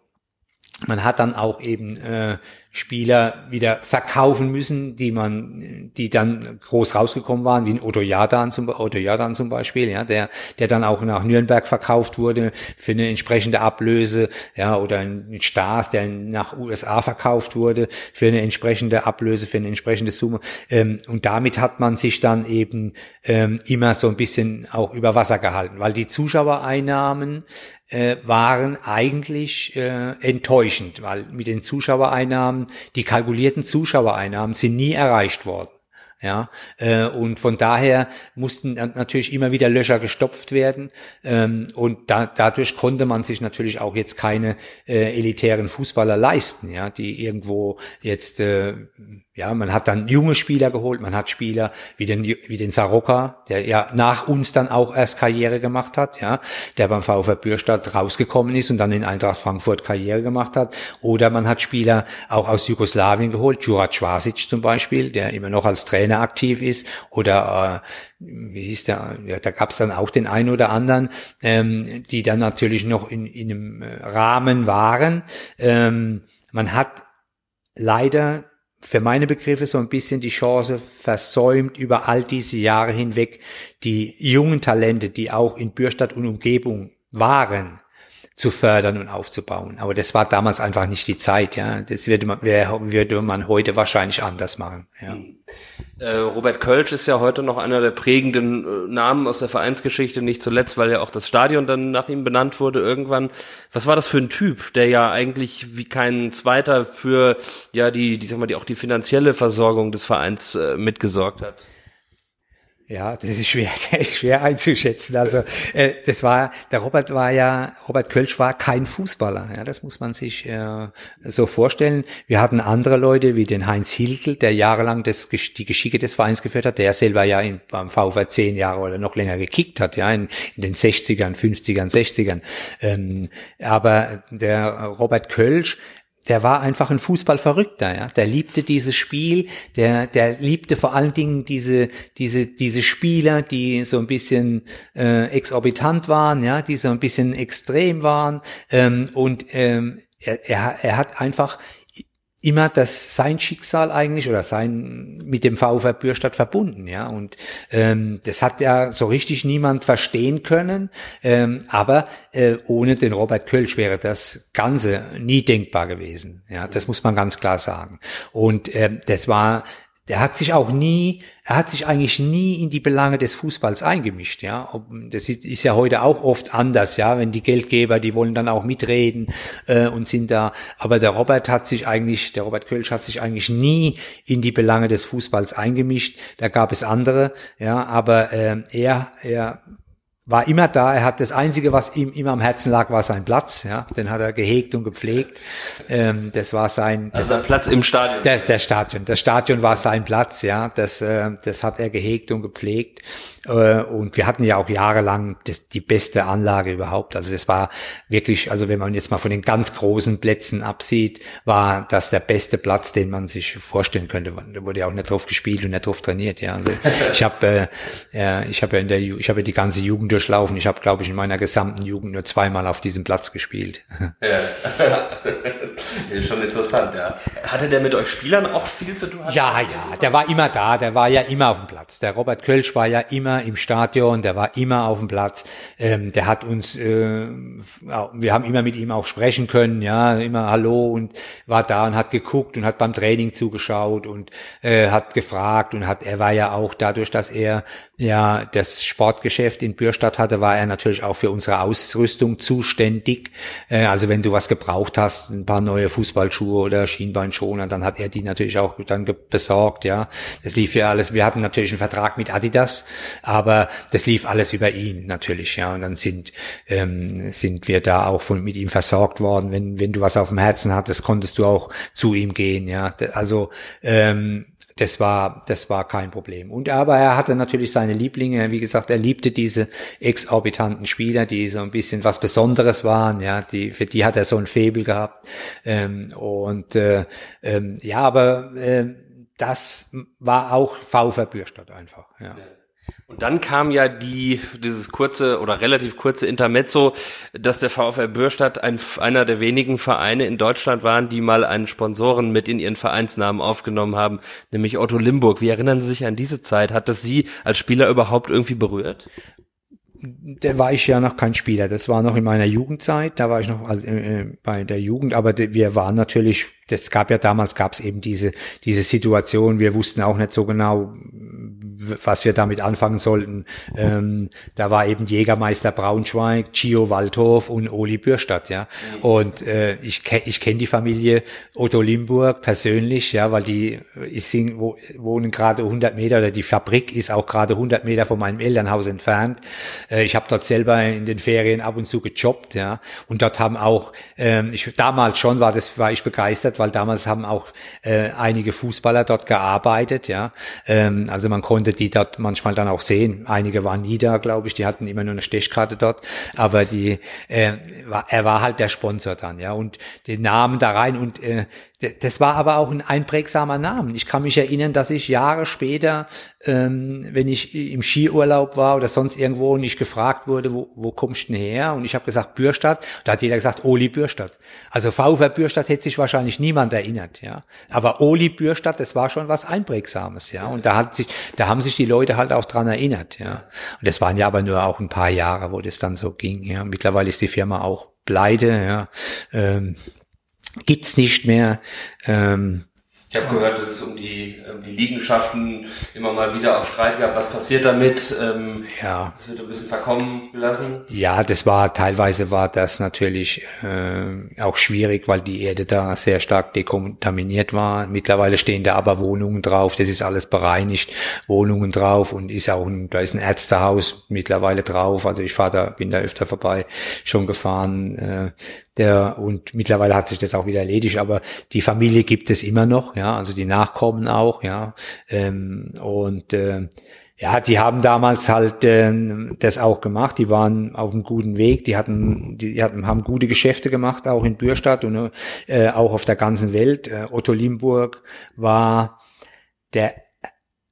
man hat dann auch eben äh, Spieler wieder verkaufen müssen, die man, die dann groß rausgekommen waren, wie ein Otto Jadan zum, Otto Jadan zum Beispiel, ja, der, der dann auch nach Nürnberg verkauft wurde für eine entsprechende Ablöse, ja, oder ein Stars, der nach USA verkauft wurde für eine entsprechende Ablöse, für eine entsprechende Summe. Ähm, und damit hat man sich dann eben ähm, immer so ein bisschen auch über Wasser gehalten, weil die Zuschauereinnahmen äh, waren eigentlich äh, enttäuschend, weil mit den Zuschauereinnahmen, die kalkulierten Zuschauereinnahmen sind nie erreicht worden. Ja, äh, und von daher mussten natürlich immer wieder Löcher gestopft werden. Ähm, und da, dadurch konnte man sich natürlich auch jetzt keine äh, elitären Fußballer leisten, ja, die irgendwo jetzt äh, ja, man hat dann junge Spieler geholt, man hat Spieler wie den, wie den Saroka, der ja nach uns dann auch erst Karriere gemacht hat, ja, der beim VfB Bürstadt rausgekommen ist und dann in Eintracht Frankfurt Karriere gemacht hat. Oder man hat Spieler auch aus Jugoslawien geholt, Jurat Schwasic zum Beispiel, der immer noch als Trainer aktiv ist. Oder äh, wie hieß der, ja, da gab es dann auch den einen oder anderen, ähm, die dann natürlich noch in, in einem Rahmen waren. Ähm, man hat leider für meine Begriffe so ein bisschen die Chance versäumt, über all diese Jahre hinweg die jungen Talente, die auch in Bürstadt und Umgebung waren, zu fördern und aufzubauen. Aber das war damals einfach nicht die Zeit, ja. Das würde man, würde man heute wahrscheinlich anders machen, ja. Äh, Robert Kölsch ist ja heute noch einer der prägenden äh, Namen aus der Vereinsgeschichte, nicht zuletzt, weil ja auch das Stadion dann nach ihm benannt wurde irgendwann. Was war das für ein Typ, der ja eigentlich wie kein zweiter für ja die, die sag mal, die auch die finanzielle Versorgung des Vereins äh, mitgesorgt hat? Ja, das ist schwer, [LAUGHS] das ist schwer einzuschätzen. Also äh, das war, der Robert war ja, Robert Kölsch war kein Fußballer. Ja, das muss man sich äh, so vorstellen. Wir hatten andere Leute wie den Heinz Hiltel, der jahrelang das, die Geschicke des Vereins geführt hat, der selber ja in, beim VfR zehn Jahre oder noch länger gekickt hat, ja, in, in den 60ern, 50ern, 60ern. Ähm, aber der Robert Kölsch der war einfach ein Fußballverrückter, ja. Der liebte dieses Spiel, der, der liebte vor allen Dingen diese, diese, diese Spieler, die so ein bisschen äh, exorbitant waren, ja, die so ein bisschen extrem waren. Ähm, und ähm, er, er, er hat einfach immer das sein Schicksal eigentlich oder sein mit dem VfR Bürstadt verbunden, ja. Und ähm, das hat ja so richtig niemand verstehen können. Ähm, aber äh, ohne den Robert Kölsch wäre das Ganze nie denkbar gewesen. Ja, das muss man ganz klar sagen. Und ähm, das war der hat sich auch nie, er hat sich eigentlich nie in die Belange des Fußballs eingemischt, ja. Das ist, ja heute auch oft anders, ja, wenn die Geldgeber, die wollen dann auch mitreden äh, und sind da. Aber der Robert hat sich eigentlich, der Robert Kölsch hat sich eigentlich nie in die Belange des Fußballs eingemischt. Da gab es andere, ja, aber äh, er, er war immer da. Er hat das Einzige, was ihm immer am Herzen lag, war sein Platz. Ja, den hat er gehegt und gepflegt. Ähm, das war sein. Also Platz im Stadion. Der, der Stadion. Das Stadion war sein Platz. Ja, das, äh, das hat er gehegt und gepflegt. Äh, und wir hatten ja auch jahrelang das, die beste Anlage überhaupt. Also das war wirklich, also wenn man jetzt mal von den ganz großen Plätzen absieht, war das der beste Platz, den man sich vorstellen könnte. Da wurde ja auch nicht drauf gespielt und nicht drauf trainiert. Ja, also ich habe, äh, ich habe ja in der, ich habe ja die ganze Jugend durchlaufen. Ich habe, glaube ich, in meiner gesamten Jugend nur zweimal auf diesem Platz gespielt. Ja. [LAUGHS] ist schon interessant, ja. Hatte der mit euch Spielern auch viel zu tun? Ja, ja, der war immer da, der war ja immer auf dem Platz. Der Robert Kölsch war ja immer im Stadion, der war immer auf dem Platz. Ähm, der hat uns, äh, wir haben immer mit ihm auch sprechen können, ja, immer Hallo und war da und hat geguckt und hat beim Training zugeschaut und äh, hat gefragt und hat, er war ja auch dadurch, dass er ja das Sportgeschäft in Bürstadt hatte, war er natürlich auch für unsere Ausrüstung zuständig. Äh, also wenn du was gebraucht hast, ein paar neue Fußballschuhe oder Schienbeinschoner, dann hat er die natürlich auch dann besorgt, ja. Das lief ja alles, wir hatten natürlich einen Vertrag mit Adidas, aber das lief alles über ihn natürlich, ja. Und dann sind, ähm, sind wir da auch von, mit ihm versorgt worden. Wenn, wenn du was auf dem Herzen hattest, konntest du auch zu ihm gehen, ja. Also, ähm, das war, das war kein Problem. Und aber er hatte natürlich seine Lieblinge. Wie gesagt, er liebte diese exorbitanten Spieler, die so ein bisschen was Besonderes waren. Ja, die, für die hat er so ein Febel gehabt. Ähm, und äh, ähm, ja, aber äh, das war auch VfR Bürstadt einfach. Ja. Und dann kam ja die, dieses kurze oder relativ kurze Intermezzo, dass der VfR Bürstadt ein, einer der wenigen Vereine in Deutschland waren, die mal einen Sponsoren mit in ihren Vereinsnamen aufgenommen haben, nämlich Otto Limburg. Wie erinnern Sie sich an diese Zeit? Hat das Sie als Spieler überhaupt irgendwie berührt? da war ich ja noch kein Spieler. Das war noch in meiner Jugendzeit. Da war ich noch äh, bei der Jugend. Aber wir waren natürlich, das gab ja damals, gab es eben diese, diese Situation. Wir wussten auch nicht so genau, was wir damit anfangen sollten. Ähm, da war eben Jägermeister Braunschweig, Gio Waldhof und Oli Bürstadt, ja. Und äh, ich, ich kenne die Familie Otto Limburg persönlich, ja, weil die ist, wo, wohnen gerade 100 Meter oder die Fabrik ist auch gerade 100 Meter von meinem Elternhaus entfernt. Äh, ich habe dort selber in den Ferien ab und zu gejobbt, ja. Und dort haben auch, ähm, ich, damals schon war das, war ich begeistert, weil damals haben auch äh, einige Fußballer dort gearbeitet, ja. Ähm, also man konnte die dort manchmal dann auch sehen. Einige waren nie da, glaube ich, die hatten immer nur eine Stechkarte dort, aber die, äh, war, er war halt der Sponsor dann, ja, und den Namen da rein und äh, das war aber auch ein einprägsamer Name. Ich kann mich erinnern, dass ich Jahre später, ähm, wenn ich im Skiurlaub war oder sonst irgendwo und ich gefragt wurde, wo, wo kommst du denn her? Und ich habe gesagt Bürstadt. Da hat jeder gesagt Oli Bürstadt. Also VfR Bürstadt hätte sich wahrscheinlich niemand erinnert, ja. Aber Oli Bürstadt, das war schon was einprägsames, ja. Und da hat sich, da haben sich die Leute halt auch dran erinnert, ja. Und das waren ja aber nur auch ein paar Jahre, wo das dann so ging, ja. Mittlerweile ist die Firma auch pleite, ja. Ähm, gibt's nicht mehr. Ähm, ich habe gehört, dass es um die, um die Liegenschaften immer mal wieder auch Streit gab. Was passiert damit? Ähm, ja. Das wird ein bisschen verkommen gelassen. Ja, das war teilweise war das natürlich äh, auch schwierig, weil die Erde da sehr stark dekontaminiert war. Mittlerweile stehen da aber Wohnungen drauf. Das ist alles bereinigt. Wohnungen drauf und ist auch ein, da ist ein Ärztehaus mittlerweile drauf. Also ich fahre da, bin da öfter vorbei schon gefahren. Äh, der und mittlerweile hat sich das auch wieder erledigt, aber die Familie gibt es immer noch, ja, also die Nachkommen auch, ja, ähm, und äh, ja, die haben damals halt äh, das auch gemacht. Die waren auf einem guten Weg. Die hatten, die hatten, haben gute Geschäfte gemacht, auch in Bürstadt und äh, auch auf der ganzen Welt. Äh, Otto Limburg war der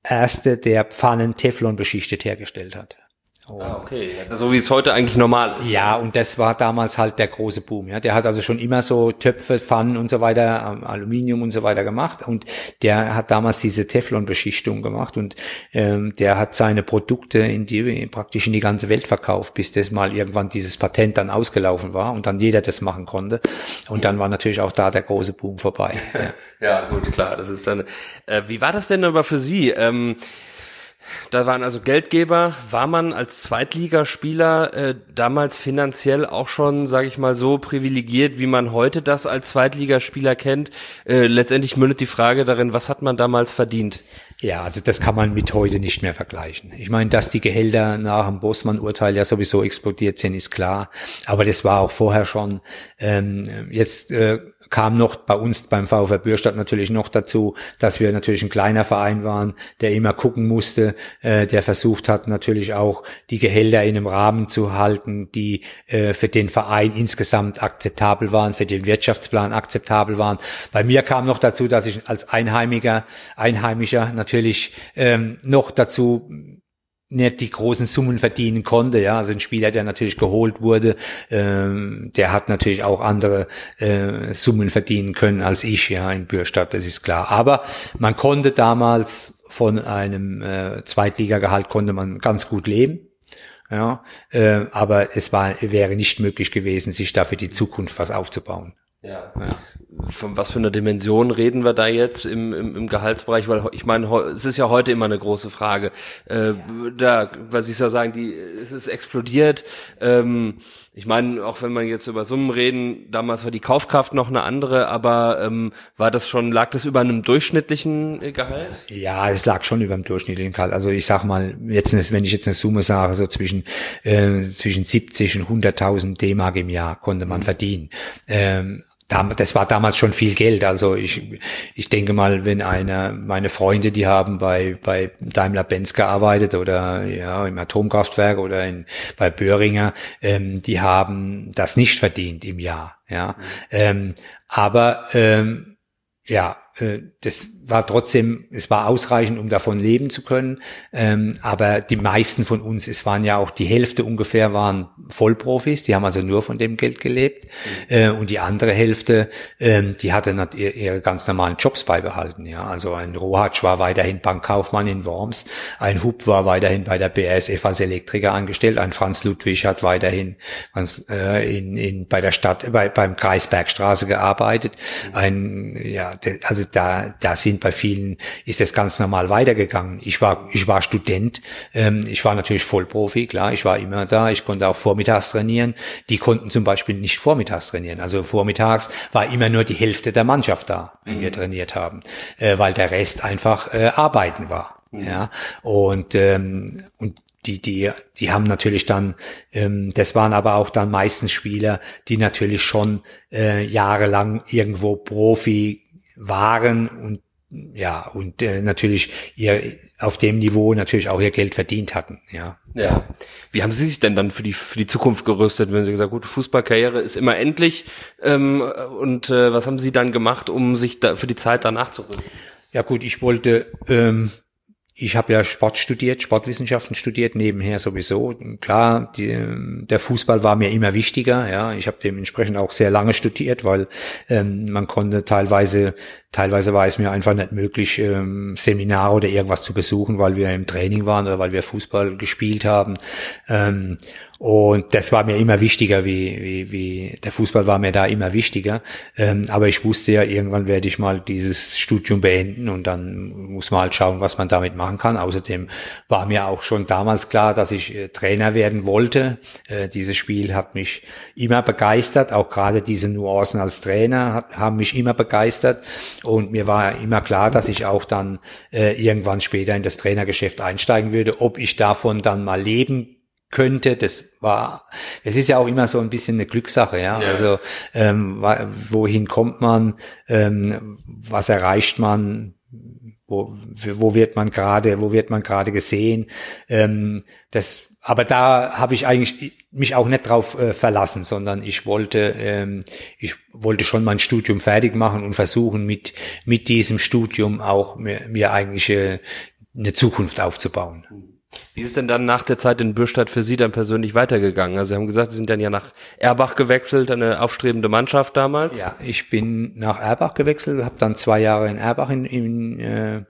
erste, der Pfannen Teflon beschichtet hergestellt hat. Ah, okay. So wie es heute eigentlich normal ist. Ja, und das war damals halt der große Boom. Ja, der hat also schon immer so Töpfe, Pfannen und so weiter, ähm, Aluminium und so weiter gemacht. Und der hat damals diese Teflon-Beschichtung gemacht und ähm, der hat seine Produkte in die praktisch in die ganze Welt verkauft, bis das mal irgendwann dieses Patent dann ausgelaufen war und dann jeder das machen konnte. Und dann war natürlich auch da der große Boom vorbei. [LAUGHS] Ja, ja gut, klar. Das ist dann. Äh, wie war das denn aber für Sie? Ähm, da waren also Geldgeber. War man als Zweitligaspieler äh, damals finanziell auch schon, sage ich mal, so privilegiert, wie man heute das als Zweitligaspieler kennt? Äh, letztendlich mündet die Frage darin, was hat man damals verdient? Ja, also das kann man mit heute nicht mehr vergleichen. Ich meine, dass die Gehälter nach dem Bossmann-Urteil ja sowieso explodiert sind, ist klar. Aber das war auch vorher schon. Ähm, jetzt äh, kam noch bei uns beim VfR Bürstadt natürlich noch dazu, dass wir natürlich ein kleiner Verein waren, der immer gucken musste, äh, der versucht hat natürlich auch die Gehälter in einem Rahmen zu halten, die äh, für den Verein insgesamt akzeptabel waren, für den Wirtschaftsplan akzeptabel waren. Bei mir kam noch dazu, dass ich als Einheimiger, Einheimischer natürlich ähm, noch dazu nicht die großen Summen verdienen konnte. Ja, also ein Spieler, der natürlich geholt wurde, ähm, der hat natürlich auch andere äh, Summen verdienen können als ich, ja, in Bürstadt, das ist klar. Aber man konnte damals von einem äh, Zweitligagehalt konnte man ganz gut leben. Ja, äh, aber es war, wäre nicht möglich gewesen, sich da für die Zukunft was aufzubauen. Ja. ja. Von was für einer Dimension reden wir da jetzt im, im, im Gehaltsbereich? Weil ich meine, es ist ja heute immer eine große Frage. Äh, da, was ich ja sagen, die, es ist explodiert. Ähm, ich meine, auch wenn man jetzt über Summen reden, damals war die Kaufkraft noch eine andere, aber ähm, war das schon, lag das über einem durchschnittlichen Gehalt? Ja, es lag schon über dem durchschnittlichen Gehalt. Also ich sag mal, jetzt wenn ich jetzt eine Summe sage, so zwischen äh, zwischen 70 und 100.000 D-Mark im Jahr konnte man mhm. verdienen. Ähm, das war damals schon viel Geld. Also ich, ich denke mal, wenn einer, meine Freunde, die haben bei, bei Daimler-Benz gearbeitet oder ja, im Atomkraftwerk oder in, bei Böhringer, ähm, die haben das nicht verdient im Jahr. Ja, mhm. ähm, aber ähm, ja, äh, das war trotzdem, es war ausreichend, um davon leben zu können. Ähm, aber die meisten von uns, es waren ja auch die Hälfte ungefähr, waren Vollprofis, die haben also nur von dem Geld gelebt. Mhm. Äh, und die andere Hälfte, ähm, die hatte ihre, ihre ganz normalen Jobs beibehalten. Ja, also ein Rohatsch war weiterhin Bankkaufmann in Worms, ein Hub war weiterhin bei der BASF als Elektriker angestellt, ein Franz Ludwig hat weiterhin äh, in, in, bei der Stadt, bei, beim Kreisbergstraße gearbeitet. Mhm. Ein, ja, also da, da sind bei vielen ist das ganz normal weitergegangen. Ich war, ich war Student, ähm, ich war natürlich Vollprofi, klar, ich war immer da, ich konnte auch vormittags trainieren. Die konnten zum Beispiel nicht vormittags trainieren. Also vormittags war immer nur die Hälfte der Mannschaft da, wenn mhm. wir trainiert haben, äh, weil der Rest einfach äh, arbeiten war. Mhm. Ja, und ähm, und die, die, die haben natürlich dann, ähm, das waren aber auch dann meistens Spieler, die natürlich schon äh, jahrelang irgendwo Profi waren und ja, und äh, natürlich ihr auf dem Niveau natürlich auch ihr Geld verdient hatten, ja. Ja. Wie haben Sie sich denn dann für die für die Zukunft gerüstet, wenn Sie gesagt, gut, Fußballkarriere ist immer endlich ähm, und äh, was haben Sie dann gemacht, um sich da für die Zeit danach zu rüsten? Ja gut, ich wollte ähm, ich habe ja Sport studiert, Sportwissenschaften studiert, nebenher sowieso. Klar, die, der Fußball war mir immer wichtiger. Ja, ich habe dementsprechend auch sehr lange studiert, weil ähm, man konnte teilweise, teilweise war es mir einfach nicht möglich, ähm, Seminare oder irgendwas zu besuchen, weil wir im Training waren oder weil wir Fußball gespielt haben. Ähm, und das war mir immer wichtiger, wie, wie, wie der Fußball war mir da immer wichtiger. Ähm, aber ich wusste ja, irgendwann werde ich mal dieses Studium beenden und dann muss man halt schauen, was man damit machen kann. Außerdem war mir auch schon damals klar, dass ich äh, Trainer werden wollte. Äh, dieses Spiel hat mich immer begeistert. Auch gerade diese Nuancen als Trainer hat, haben mich immer begeistert. Und mir war immer klar, dass ich auch dann äh, irgendwann später in das Trainergeschäft einsteigen würde. Ob ich davon dann mal leben könnte, das war, es ist ja auch immer so ein bisschen eine Glückssache, ja. ja. Also ähm, wohin kommt man, ähm, was erreicht man, wo, wo wird man gerade, wo wird man gerade gesehen. Ähm, das, aber da habe ich eigentlich mich auch nicht drauf äh, verlassen, sondern ich wollte, ähm, ich wollte schon mein Studium fertig machen und versuchen mit mit diesem Studium auch mir, mir eigentlich äh, eine Zukunft aufzubauen. Wie ist denn dann nach der Zeit in Bürstadt für Sie dann persönlich weitergegangen? Also Sie haben gesagt, Sie sind dann ja nach Erbach gewechselt, eine aufstrebende Mannschaft damals. Ja, ich bin nach Erbach gewechselt, habe dann zwei Jahre in Erbach in, in, äh,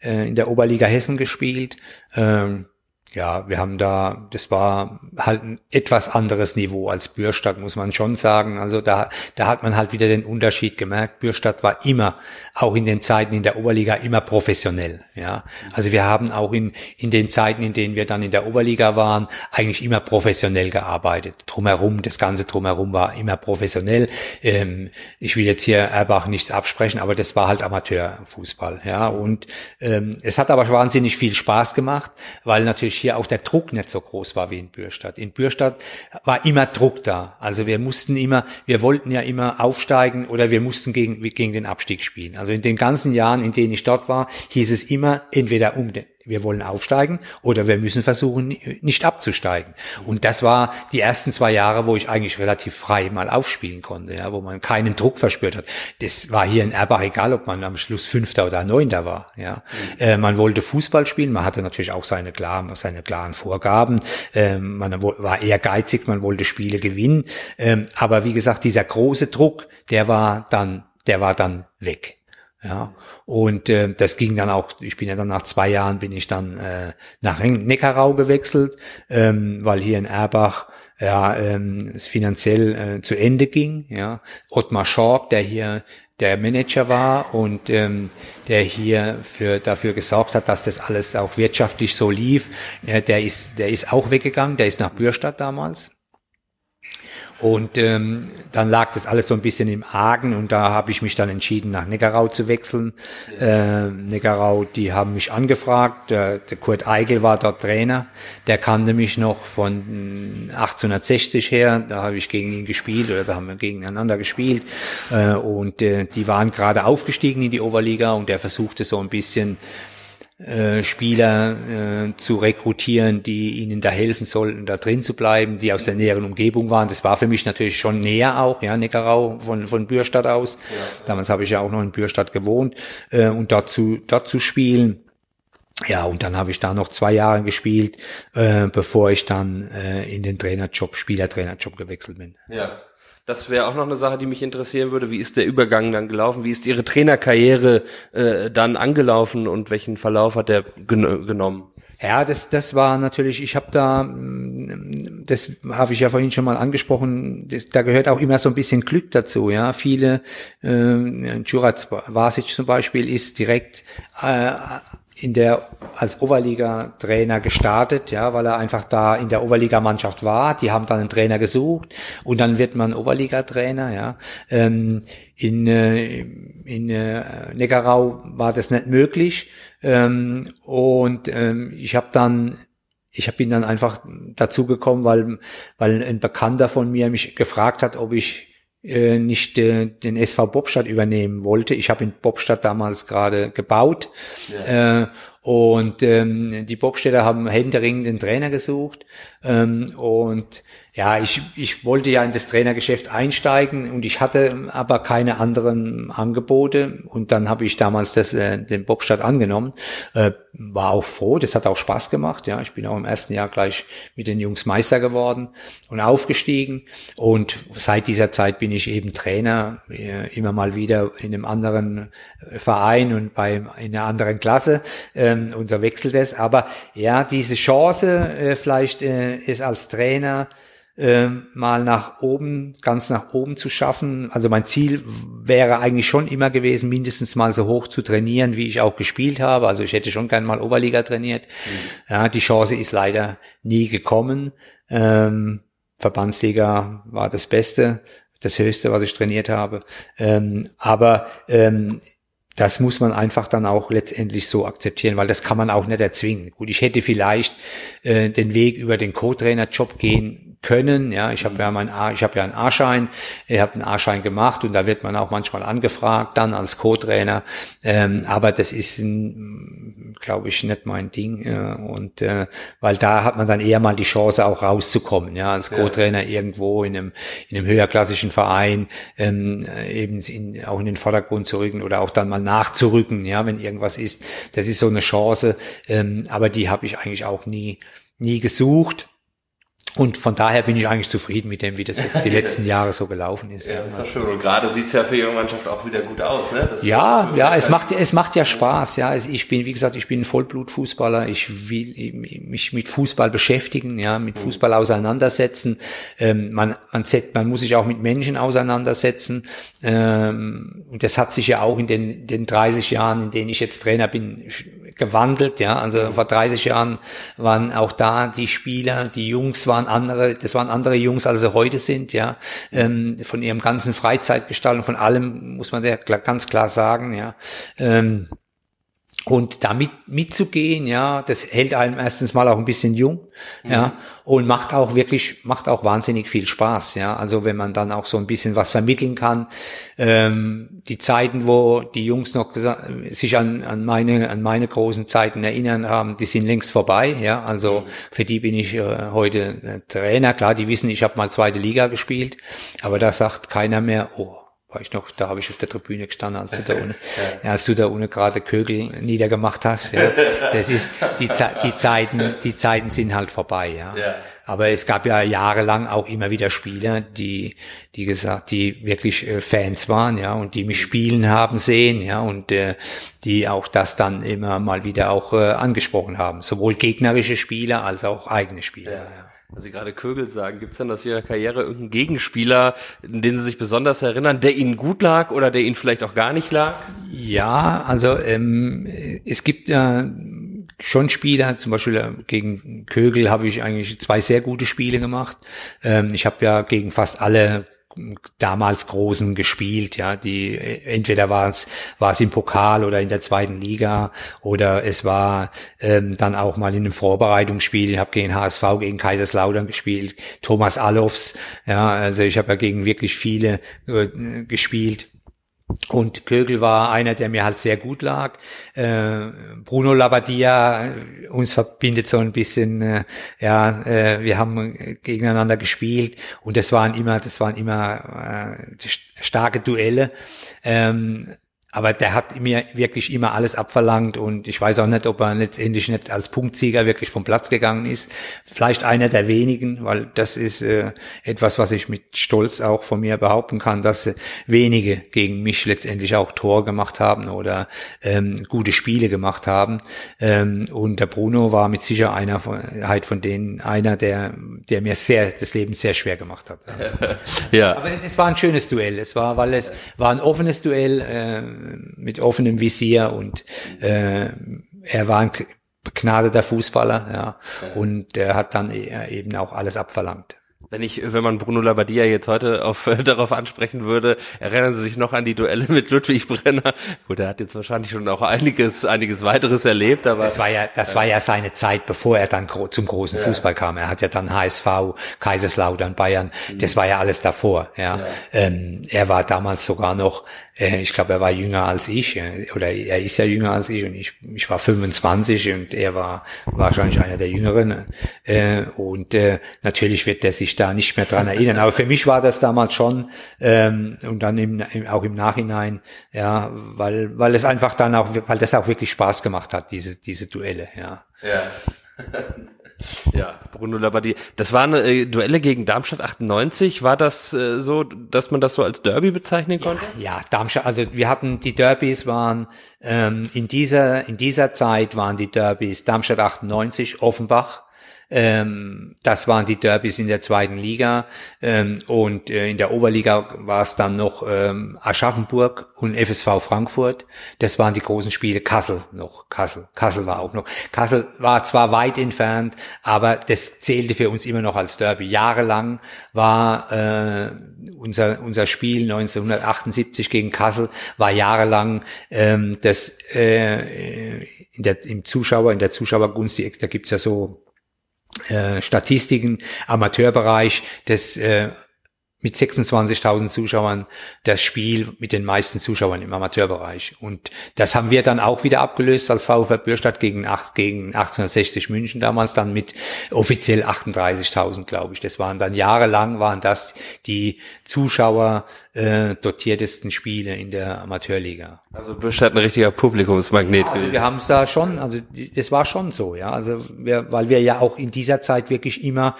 äh in der Oberliga Hessen gespielt. Ähm, ja, wir haben da, das war halt ein etwas anderes Niveau als Bürstadt, muss man schon sagen. Also da, da hat man halt wieder den Unterschied gemerkt. Bürstadt war immer, auch in den Zeiten in der Oberliga, immer professionell. Ja, also wir haben auch in, in den Zeiten, in denen wir dann in der Oberliga waren, eigentlich immer professionell gearbeitet. Drumherum, das Ganze drumherum war immer professionell. Ähm, ich will jetzt hier Erbach nichts absprechen, aber das war halt Amateurfußball. Ja, und ähm, es hat aber wahnsinnig viel Spaß gemacht, weil natürlich hier auch der Druck nicht so groß war wie in Bürstadt. In Bürstadt war immer Druck da. Also wir mussten immer, wir wollten ja immer aufsteigen oder wir mussten gegen, gegen den Abstieg spielen. Also in den ganzen Jahren, in denen ich dort war, hieß es immer entweder um den, wir wollen aufsteigen oder wir müssen versuchen, nicht abzusteigen. Und das war die ersten zwei Jahre, wo ich eigentlich relativ frei mal aufspielen konnte, ja, wo man keinen Druck verspürt hat. Das war hier in Erbach egal, ob man am Schluss Fünfter oder Neunter war, ja. Mhm. Äh, man wollte Fußball spielen, man hatte natürlich auch seine klaren, seine klaren Vorgaben, äh, man war ehrgeizig, man wollte Spiele gewinnen, äh, aber wie gesagt, dieser große Druck, der war dann, der war dann weg. Ja, und äh, das ging dann auch, ich bin ja dann nach zwei Jahren bin ich dann äh, nach Neckarau gewechselt, ähm, weil hier in Erbach ja ähm, es finanziell äh, zu Ende ging. Ja, Ottmar Schorb, der hier der Manager war und ähm, der hier für dafür gesorgt hat, dass das alles auch wirtschaftlich so lief, äh, der ist der ist auch weggegangen, der ist nach Bürstadt damals und ähm, dann lag das alles so ein bisschen im Argen und da habe ich mich dann entschieden, nach Neckarau zu wechseln. Äh, Neckarau, die haben mich angefragt. Der, der Kurt Eigel war dort Trainer. Der kannte mich noch von 1860 her. Da habe ich gegen ihn gespielt oder da haben wir gegeneinander gespielt. Äh, und äh, die waren gerade aufgestiegen in die Oberliga und der versuchte so ein bisschen äh, Spieler äh, zu rekrutieren, die ihnen da helfen sollten, da drin zu bleiben, die aus der näheren Umgebung waren. Das war für mich natürlich schon näher auch, ja, Neckarau von, von Bürstadt aus. Ja. Damals habe ich ja auch noch in Bürstadt gewohnt äh, und dort zu, dort zu spielen. Ja, und dann habe ich da noch zwei Jahre gespielt, äh, bevor ich dann äh, in den Trainerjob, Spielertrainerjob gewechselt bin. Ja. Das wäre auch noch eine Sache, die mich interessieren würde. Wie ist der Übergang dann gelaufen? Wie ist Ihre Trainerkarriere äh, dann angelaufen und welchen Verlauf hat der gen genommen? Ja, das, das war natürlich, ich habe da, mm, das habe ich ja vorhin schon mal angesprochen, das, da gehört auch immer so ein bisschen Glück dazu. Ja, Viele, äh, Jurat Vasic zum Beispiel ist direkt äh, in der als Oberliga-Trainer gestartet, ja, weil er einfach da in der Oberligamannschaft war. Die haben dann einen Trainer gesucht und dann wird man Oberliga-Trainer, ja. Ähm, in äh, in äh, Neckarau war das nicht möglich ähm, und ähm, ich habe dann ich hab ihn dann einfach dazu gekommen, weil weil ein Bekannter von mir mich gefragt hat, ob ich äh, nicht äh, den SV Bobstadt übernehmen wollte. Ich habe in Bobstadt damals gerade gebaut ja. äh, und ähm, die Bobstädter haben händeringend den Trainer gesucht ähm, und ja, ich, ich wollte ja in das Trainergeschäft einsteigen und ich hatte aber keine anderen Angebote. Und dann habe ich damals das, äh, den Bobstadt angenommen, äh, war auch froh, das hat auch Spaß gemacht, ja, ich bin auch im ersten Jahr gleich mit den Jungs Meister geworden und aufgestiegen. Und seit dieser Zeit bin ich eben Trainer, äh, immer mal wieder in einem anderen Verein und bei in einer anderen Klasse ähm, und da wechselt es, aber ja, diese Chance äh, vielleicht äh, ist als Trainer äh, mal nach oben, ganz nach oben zu schaffen. Also mein Ziel wäre eigentlich schon immer gewesen, mindestens mal so hoch zu trainieren, wie ich auch gespielt habe. Also ich hätte schon gern mal Oberliga trainiert. Mhm. Ja, die Chance ist leider nie gekommen. Ähm, Verbandsliga war das Beste, das Höchste, was ich trainiert habe. Ähm, aber ähm, das muss man einfach dann auch letztendlich so akzeptieren, weil das kann man auch nicht erzwingen. Gut, ich hätte vielleicht äh, den Weg über den Co-Trainer-Job gehen können. Ja, ich habe ja mein A, ich habe ja einen A-Schein, ich habe einen A-Schein gemacht und da wird man auch manchmal angefragt, dann als Co-Trainer. Ähm, aber das ist, glaube ich, nicht mein Ding. Äh, und äh, weil da hat man dann eher mal die Chance, auch rauszukommen, ja, als Co-Trainer irgendwo in einem in einem höherklassischen Verein ähm, eben in, auch in den Vordergrund zu rücken oder auch dann mal nachzurücken, ja, wenn irgendwas ist. Das ist so eine Chance, ähm, aber die habe ich eigentlich auch nie nie gesucht. Und von daher bin ich eigentlich zufrieden mit dem, wie das jetzt die [LAUGHS] letzten Jahre so gelaufen ist. Ja, ist das schön. Und gerade sieht's ja für Ihre Mannschaft auch wieder gut aus, ne? Das ja, ja, es macht, es macht ja Spaß, ja. Ich bin, wie gesagt, ich bin ein Vollblutfußballer. Ich will mich mit Fußball beschäftigen, ja, mit Fußball auseinandersetzen. Ähm, man, man, man muss sich auch mit Menschen auseinandersetzen. Ähm, und das hat sich ja auch in den, den 30 Jahren, in denen ich jetzt Trainer bin, gewandelt, ja. Also vor 30 Jahren waren auch da die Spieler, die Jungs waren andere, das waren andere Jungs, als sie heute sind, ja. Ähm, von ihrem ganzen Freizeitgestaltung, von allem muss man ja ganz klar sagen, ja. Ähm, und damit mitzugehen, ja, das hält einem erstens mal auch ein bisschen jung, mhm. ja, und macht auch wirklich, macht auch wahnsinnig viel Spaß, ja. Also wenn man dann auch so ein bisschen was vermitteln kann, ähm, die Zeiten, wo die Jungs noch sich an, an meine, an meine großen Zeiten erinnern haben, die sind längst vorbei, ja. Also mhm. für die bin ich äh, heute Trainer, klar, die wissen, ich habe mal zweite Liga gespielt, aber da sagt keiner mehr, oh, war ich noch, da habe ich auf der Tribüne gestanden, als du da [LAUGHS] ohne, ja. als du da ohne gerade Kögel niedergemacht hast. Ja. Das ist die, die Zeiten, die Zeiten sind halt vorbei. Ja. ja. Aber es gab ja jahrelang auch immer wieder Spieler, die, die gesagt, die wirklich äh, Fans waren, ja, und die mich spielen haben sehen, ja, und äh, die auch das dann immer mal wieder auch äh, angesprochen haben, sowohl gegnerische Spieler als auch eigene Spieler. Ja. Ja. Sie gerade Kögel sagen, gibt es denn aus Ihrer Karriere irgendeinen Gegenspieler, in den Sie sich besonders erinnern, der Ihnen gut lag oder der Ihnen vielleicht auch gar nicht lag? Ja, also ähm, es gibt ja äh, schon Spieler, zum Beispiel äh, gegen Kögel habe ich eigentlich zwei sehr gute Spiele gemacht. Ähm, ich habe ja gegen fast alle damals Großen gespielt, ja, die entweder war es war es im Pokal oder in der zweiten Liga oder es war ähm, dann auch mal in einem Vorbereitungsspiel. Ich habe gegen HSV, gegen Kaiserslautern gespielt, Thomas Allofs, ja, also ich habe ja gegen wirklich viele äh, gespielt. Und Kögel war einer, der mir halt sehr gut lag. Äh, Bruno Labbadia, äh, uns verbindet so ein bisschen, äh, ja, äh, wir haben gegeneinander gespielt und das waren immer, das waren immer äh, starke Duelle. Ähm, aber der hat mir wirklich immer alles abverlangt und ich weiß auch nicht, ob er letztendlich nicht als Punktsieger wirklich vom Platz gegangen ist. Vielleicht einer der wenigen, weil das ist äh, etwas, was ich mit Stolz auch von mir behaupten kann, dass äh, wenige gegen mich letztendlich auch Tor gemacht haben oder ähm, gute Spiele gemacht haben. Ähm, und der Bruno war mit Sicherheit einer von, halt von denen einer, der, der mir sehr das Leben sehr schwer gemacht hat. [LAUGHS] ja. Aber es war ein schönes Duell. Es war, weil es war ein offenes Duell. Äh, mit offenem Visier und äh, er war ein begnadeter Fußballer, ja, und er hat dann e-, eben auch alles abverlangt. Wenn ich, wenn man Bruno Labbadia jetzt heute auf, [LAUGHS] darauf ansprechen würde, erinnern Sie sich noch an die Duelle mit Ludwig Brenner? Gut, er hat jetzt wahrscheinlich schon auch einiges, einiges weiteres erlebt, aber. Das war ja, das äh, war ja seine Zeit, bevor er dann zum großen ja. Fußball kam. Er hat ja dann HSV, Kaiserslautern, Bayern, mhm. das war ja alles davor, ja. ja. Ähm, er war damals sogar noch äh, ich glaube, er war jünger als ich, oder er ist ja jünger als ich und ich, ich war 25 und er war wahrscheinlich einer der Jüngeren. Äh, und äh, natürlich wird er sich da nicht mehr dran erinnern. Aber für mich war das damals schon ähm, und dann im, auch im Nachhinein, ja, weil weil es einfach dann auch, weil das auch wirklich Spaß gemacht hat, diese diese Duelle, ja. Ja. [LAUGHS] Ja, Bruno Labbadia. Das waren äh, Duelle gegen Darmstadt 98. War das äh, so, dass man das so als Derby bezeichnen konnte? Ja, ja, Darmstadt, also wir hatten, die Derbys waren, ähm, in dieser, in dieser Zeit waren die Derbys Darmstadt 98, Offenbach, ähm, das waren die Derbys in der zweiten Liga ähm, und äh, in der Oberliga war es dann noch ähm, Aschaffenburg und FSV Frankfurt. Das waren die großen Spiele. Kassel noch, Kassel, Kassel war auch noch. Kassel war zwar weit entfernt, aber das zählte für uns immer noch als Derby. Jahrelang war äh, unser unser Spiel 1978 gegen Kassel war jahrelang ähm, das äh, in der, im Zuschauer in der Zuschauergunst. Da gibt's ja so äh, Statistiken, Amateurbereich, das äh, mit 26.000 Zuschauern das Spiel mit den meisten Zuschauern im Amateurbereich. Und das haben wir dann auch wieder abgelöst als VfR Bürstadt gegen, acht, gegen 1860 München damals dann mit offiziell 38.000, glaube ich. Das waren dann jahrelang waren das die Zuschauer äh, dotiertesten Spiele in der Amateurliga. Also Bürstadt ein richtiger Publikumsmagnet. Ja, also wir haben es da schon, also das war schon so, ja. Also wir, weil wir ja auch in dieser Zeit wirklich immer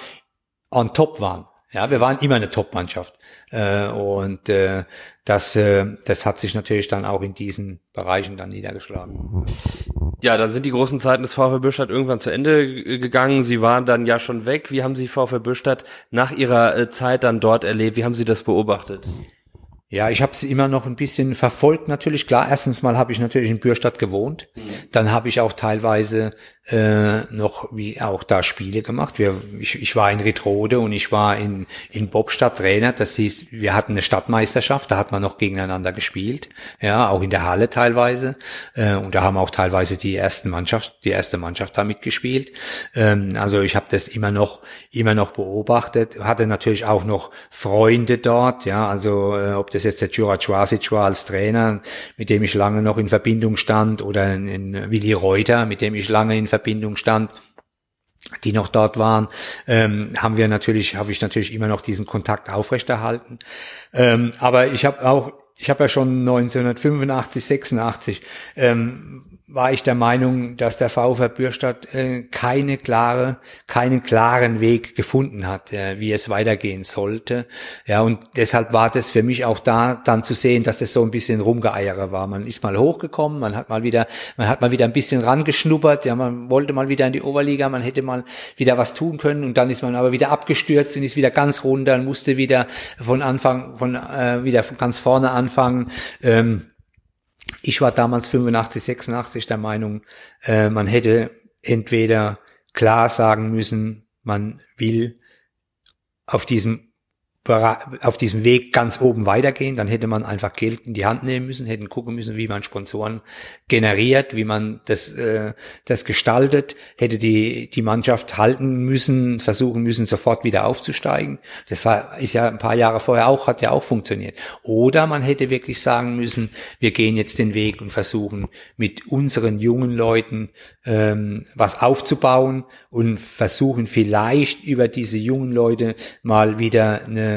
on top waren. Ja, wir waren immer eine Top-Mannschaft. Äh, und äh, das, äh, das hat sich natürlich dann auch in diesen Bereichen dann niedergeschlagen. Ja, dann sind die großen Zeiten des VfB Bürstadt irgendwann zu Ende gegangen. Sie waren dann ja schon weg. Wie haben Sie VfB Bürstadt nach Ihrer äh, Zeit dann dort erlebt? Wie haben Sie das beobachtet? Ja, ich habe sie immer noch ein bisschen verfolgt natürlich. Klar, erstens mal habe ich natürlich in Bürstadt gewohnt. Mhm. Dann habe ich auch teilweise äh, noch wie auch da Spiele gemacht. Wir, ich, ich war in Ritrode und ich war in, in Bobstadt Trainer. Das hieß, wir hatten eine Stadtmeisterschaft, da hat man noch gegeneinander gespielt. Ja, auch in der Halle teilweise. Äh, und da haben auch teilweise die ersten Mannschaft, die erste Mannschaft da mitgespielt. Ähm, also ich habe das immer noch, immer noch beobachtet. Hatte natürlich auch noch Freunde dort. Ja, also äh, ob das jetzt der Jura Čvasic war als Trainer, mit dem ich lange noch in Verbindung stand, oder in, in Willi Reuter, mit dem ich lange in Verbindung stand die noch dort waren, ähm, haben wir natürlich, habe ich natürlich immer noch diesen Kontakt aufrechterhalten. Ähm, aber ich habe auch, ich habe ja schon 1985, 86 ähm, war ich der Meinung, dass der VfR Bürstadt äh, keine klare, keinen klaren Weg gefunden hat, äh, wie es weitergehen sollte. Ja, und deshalb war das für mich auch da dann zu sehen, dass das so ein bisschen rumgeeiere war. Man ist mal hochgekommen, man hat mal wieder, man hat mal wieder ein bisschen rangeschnuppert, ja, man wollte mal wieder in die Oberliga, man hätte mal wieder was tun können und dann ist man aber wieder abgestürzt und ist wieder ganz runter und musste wieder von Anfang, von äh, wieder von ganz vorne anfangen. Ähm, ich war damals 85, 86 der Meinung, äh, man hätte entweder klar sagen müssen, man will auf diesem auf diesem Weg ganz oben weitergehen, dann hätte man einfach Geld in die Hand nehmen müssen, hätten gucken müssen, wie man Sponsoren generiert, wie man das, äh, das gestaltet, hätte die, die Mannschaft halten müssen, versuchen müssen, sofort wieder aufzusteigen. Das war, ist ja ein paar Jahre vorher auch, hat ja auch funktioniert. Oder man hätte wirklich sagen müssen, wir gehen jetzt den Weg und versuchen mit unseren jungen Leuten ähm, was aufzubauen und versuchen vielleicht über diese jungen Leute mal wieder eine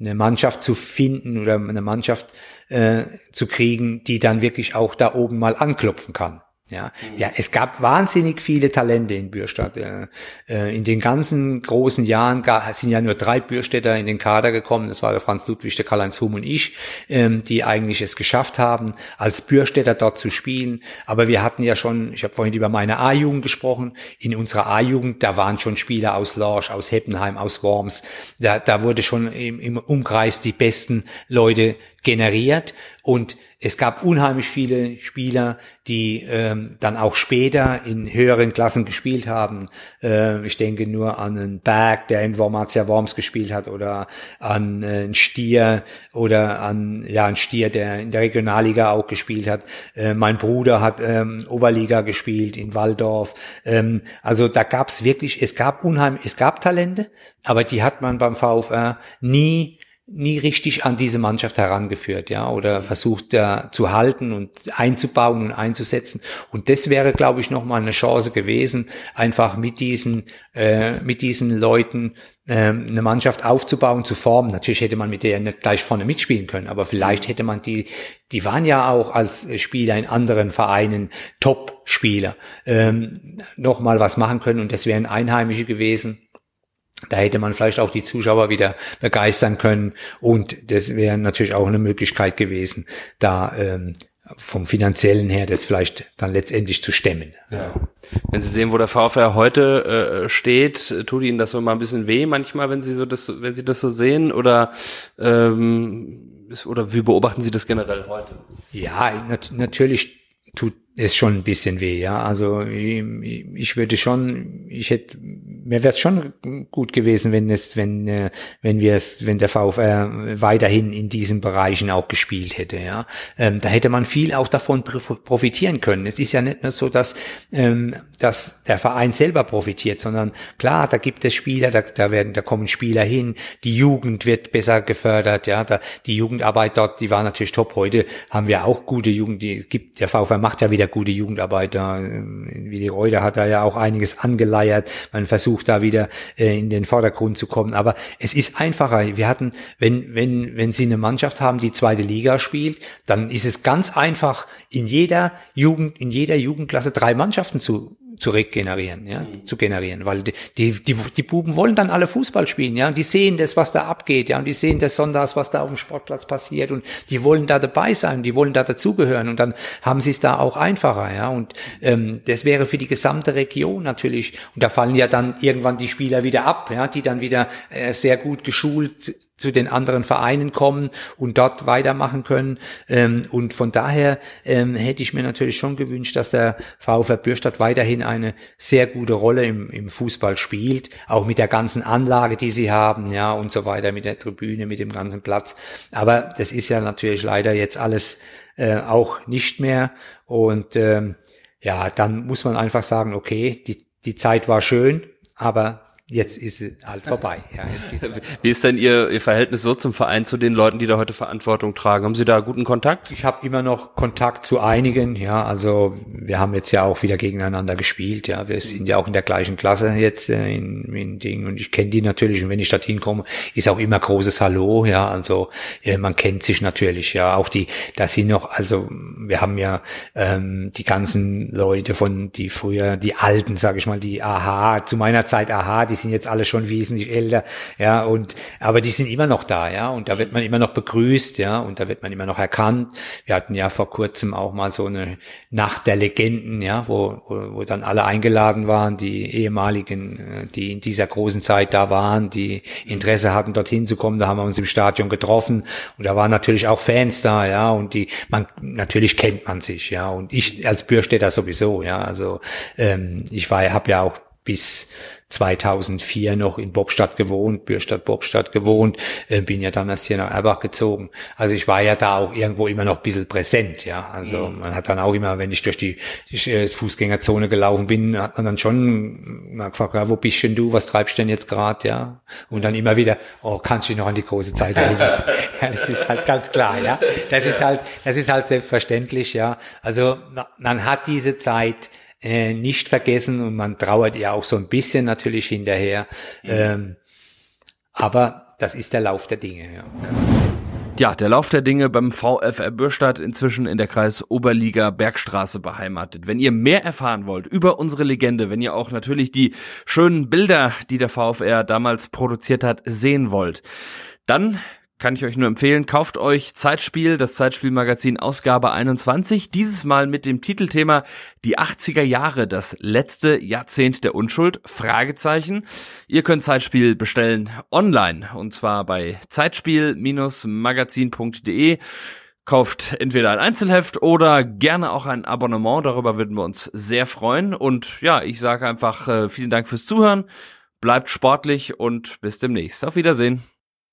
eine, Mannschaft zu finden oder eine Mannschaft äh, zu kriegen, die dann wirklich auch da oben mal anklopfen kann. Ja, mhm. ja, es gab wahnsinnig viele Talente in Bürstadt. Äh, in den ganzen großen Jahren sind ja nur drei Bürstädter in den Kader gekommen. Das war der Franz Ludwig, der Karl-Heinz Hum und ich, ähm, die eigentlich es geschafft haben, als Bürstädter dort zu spielen. Aber wir hatten ja schon, ich habe vorhin über meine A-Jugend gesprochen. In unserer A-Jugend, da waren schon Spieler aus Lorsch, aus Heppenheim, aus Worms. Da, da wurde schon im, im Umkreis die besten Leute generiert und es gab unheimlich viele Spieler, die ähm, dann auch später in höheren Klassen gespielt haben. Äh, ich denke nur an einen Berg, der in Wormatia Worms gespielt hat, oder an äh, einen Stier oder an ja einen Stier, der in der Regionalliga auch gespielt hat. Äh, mein Bruder hat ähm, Oberliga gespielt in Waldorf. Ähm, also da gab es wirklich, es gab unheimlich, es gab Talente, aber die hat man beim VfR nie nie richtig an diese Mannschaft herangeführt, ja, oder versucht da zu halten und einzubauen und einzusetzen. Und das wäre, glaube ich, nochmal eine Chance gewesen, einfach mit diesen, äh, mit diesen Leuten äh, eine Mannschaft aufzubauen, zu formen. Natürlich hätte man mit der nicht gleich vorne mitspielen können, aber vielleicht hätte man die, die waren ja auch als Spieler in anderen Vereinen Top-Spieler, ähm, nochmal was machen können und das wären Einheimische gewesen da hätte man vielleicht auch die Zuschauer wieder begeistern können und das wäre natürlich auch eine Möglichkeit gewesen, da ähm, vom finanziellen her das vielleicht dann letztendlich zu stemmen. Ja. Wenn Sie sehen, wo der VfR heute äh, steht, tut Ihnen das so mal ein bisschen weh manchmal, wenn Sie so das, wenn Sie das so sehen oder ähm, oder wie beobachten Sie das generell heute? Ja, nat natürlich tut es schon ein bisschen weh, ja. Also ich, ich würde schon, ich hätte mir wäre es schon gut gewesen, wenn es, wenn, äh, wenn wir es, wenn der VfR weiterhin in diesen Bereichen auch gespielt hätte, ja. Ähm, da hätte man viel auch davon profitieren können. Es ist ja nicht nur so, dass, ähm, dass der Verein selber profitiert, sondern klar, da gibt es Spieler, da, da werden, da kommen Spieler hin, die Jugend wird besser gefördert, ja, da, die Jugendarbeit dort, die war natürlich top. Heute haben wir auch gute Jugend, die gibt, der VfR macht ja wieder gute Jugendarbeit da. Wie die Reuter hat da ja auch einiges angeleiert. Man versucht versucht da wieder äh, in den Vordergrund zu kommen. Aber es ist einfacher. Wir hatten, wenn, wenn, wenn Sie eine Mannschaft haben, die zweite Liga spielt, dann ist es ganz einfach, in jeder Jugend, in jeder Jugendklasse drei Mannschaften zu zu regenerieren, ja, mhm. zu generieren, weil die, die, die, die Buben wollen dann alle Fußball spielen, ja, und die sehen das, was da abgeht, ja, und die sehen das sonntags, was da auf dem Sportplatz passiert und die wollen da dabei sein, die wollen da dazugehören und dann haben sie es da auch einfacher, ja, und ähm, das wäre für die gesamte Region natürlich, und da fallen ja dann irgendwann die Spieler wieder ab, ja, die dann wieder äh, sehr gut geschult zu den anderen Vereinen kommen und dort weitermachen können. Ähm, und von daher ähm, hätte ich mir natürlich schon gewünscht, dass der VfR Bürstadt weiterhin eine sehr gute Rolle im, im Fußball spielt, auch mit der ganzen Anlage, die sie haben, ja, und so weiter, mit der Tribüne, mit dem ganzen Platz. Aber das ist ja natürlich leider jetzt alles äh, auch nicht mehr. Und ähm, ja, dann muss man einfach sagen, okay, die, die Zeit war schön, aber jetzt ist es halt vorbei. Ja, [LAUGHS] Wie ist denn Ihr, Ihr Verhältnis so zum Verein, zu den Leuten, die da heute Verantwortung tragen? Haben Sie da guten Kontakt? Ich habe immer noch Kontakt zu einigen, ja, also wir haben jetzt ja auch wieder gegeneinander gespielt, ja, wir sind ja auch in der gleichen Klasse jetzt äh, in, in Ding. Und ich kenne die natürlich. Und wenn ich dorthin komme, ist auch immer großes Hallo, ja, also ja, man kennt sich natürlich, ja, auch die, da sind noch, also wir haben ja ähm, die ganzen Leute von, die früher, die Alten, sage ich mal, die Aha, zu meiner Zeit Aha, die sind jetzt alle schon wesentlich älter, ja, und, aber die sind immer noch da, ja, und da wird man immer noch begrüßt, ja, und da wird man immer noch erkannt. Wir hatten ja vor kurzem auch mal so eine Nacht der Legenden, ja, wo, wo, wo dann alle eingeladen waren, die ehemaligen, äh, die in dieser großen Zeit da waren, die Interesse hatten, dorthin zu kommen, da haben wir uns im Stadion getroffen und da waren natürlich auch Fans da, ja, und die, man, natürlich kennt man sich, ja, und ich als Bürstädter sowieso, ja, also ähm, ich war, habe ja auch bis 2004 noch in Bobstadt gewohnt, Bürstadt, Bobstadt gewohnt, äh, bin ja dann erst hier nach Erbach gezogen. Also ich war ja da auch irgendwo immer noch ein bisschen präsent, ja. Also mhm. man hat dann auch immer, wenn ich durch die, die äh, Fußgängerzone gelaufen bin, hat man dann schon mal gefragt, ja, wo bist denn du, was treibst du denn jetzt gerade, ja? Und dann immer wieder, oh, kannst du dich noch an die große Zeit erinnern? [LAUGHS] ja, das ist halt ganz klar, ja. Das ist halt, das ist halt selbstverständlich, ja. Also man hat diese Zeit äh, nicht vergessen und man trauert ja auch so ein bisschen natürlich hinterher. Mhm. Ähm, aber das ist der Lauf der Dinge. Ja. Ja, der Lauf der Dinge beim VfR Bürstadt inzwischen in der Kreis Oberliga Bergstraße beheimatet. Wenn ihr mehr erfahren wollt über unsere Legende, wenn ihr auch natürlich die schönen Bilder, die der VfR damals produziert hat, sehen wollt, dann kann ich euch nur empfehlen, kauft euch Zeitspiel, das Zeitspielmagazin Ausgabe 21, dieses Mal mit dem Titelthema Die 80er Jahre, das letzte Jahrzehnt der Unschuld, Fragezeichen. Ihr könnt Zeitspiel bestellen online und zwar bei zeitspiel-magazin.de. Kauft entweder ein Einzelheft oder gerne auch ein Abonnement, darüber würden wir uns sehr freuen. Und ja, ich sage einfach äh, vielen Dank fürs Zuhören, bleibt sportlich und bis demnächst. Auf Wiedersehen.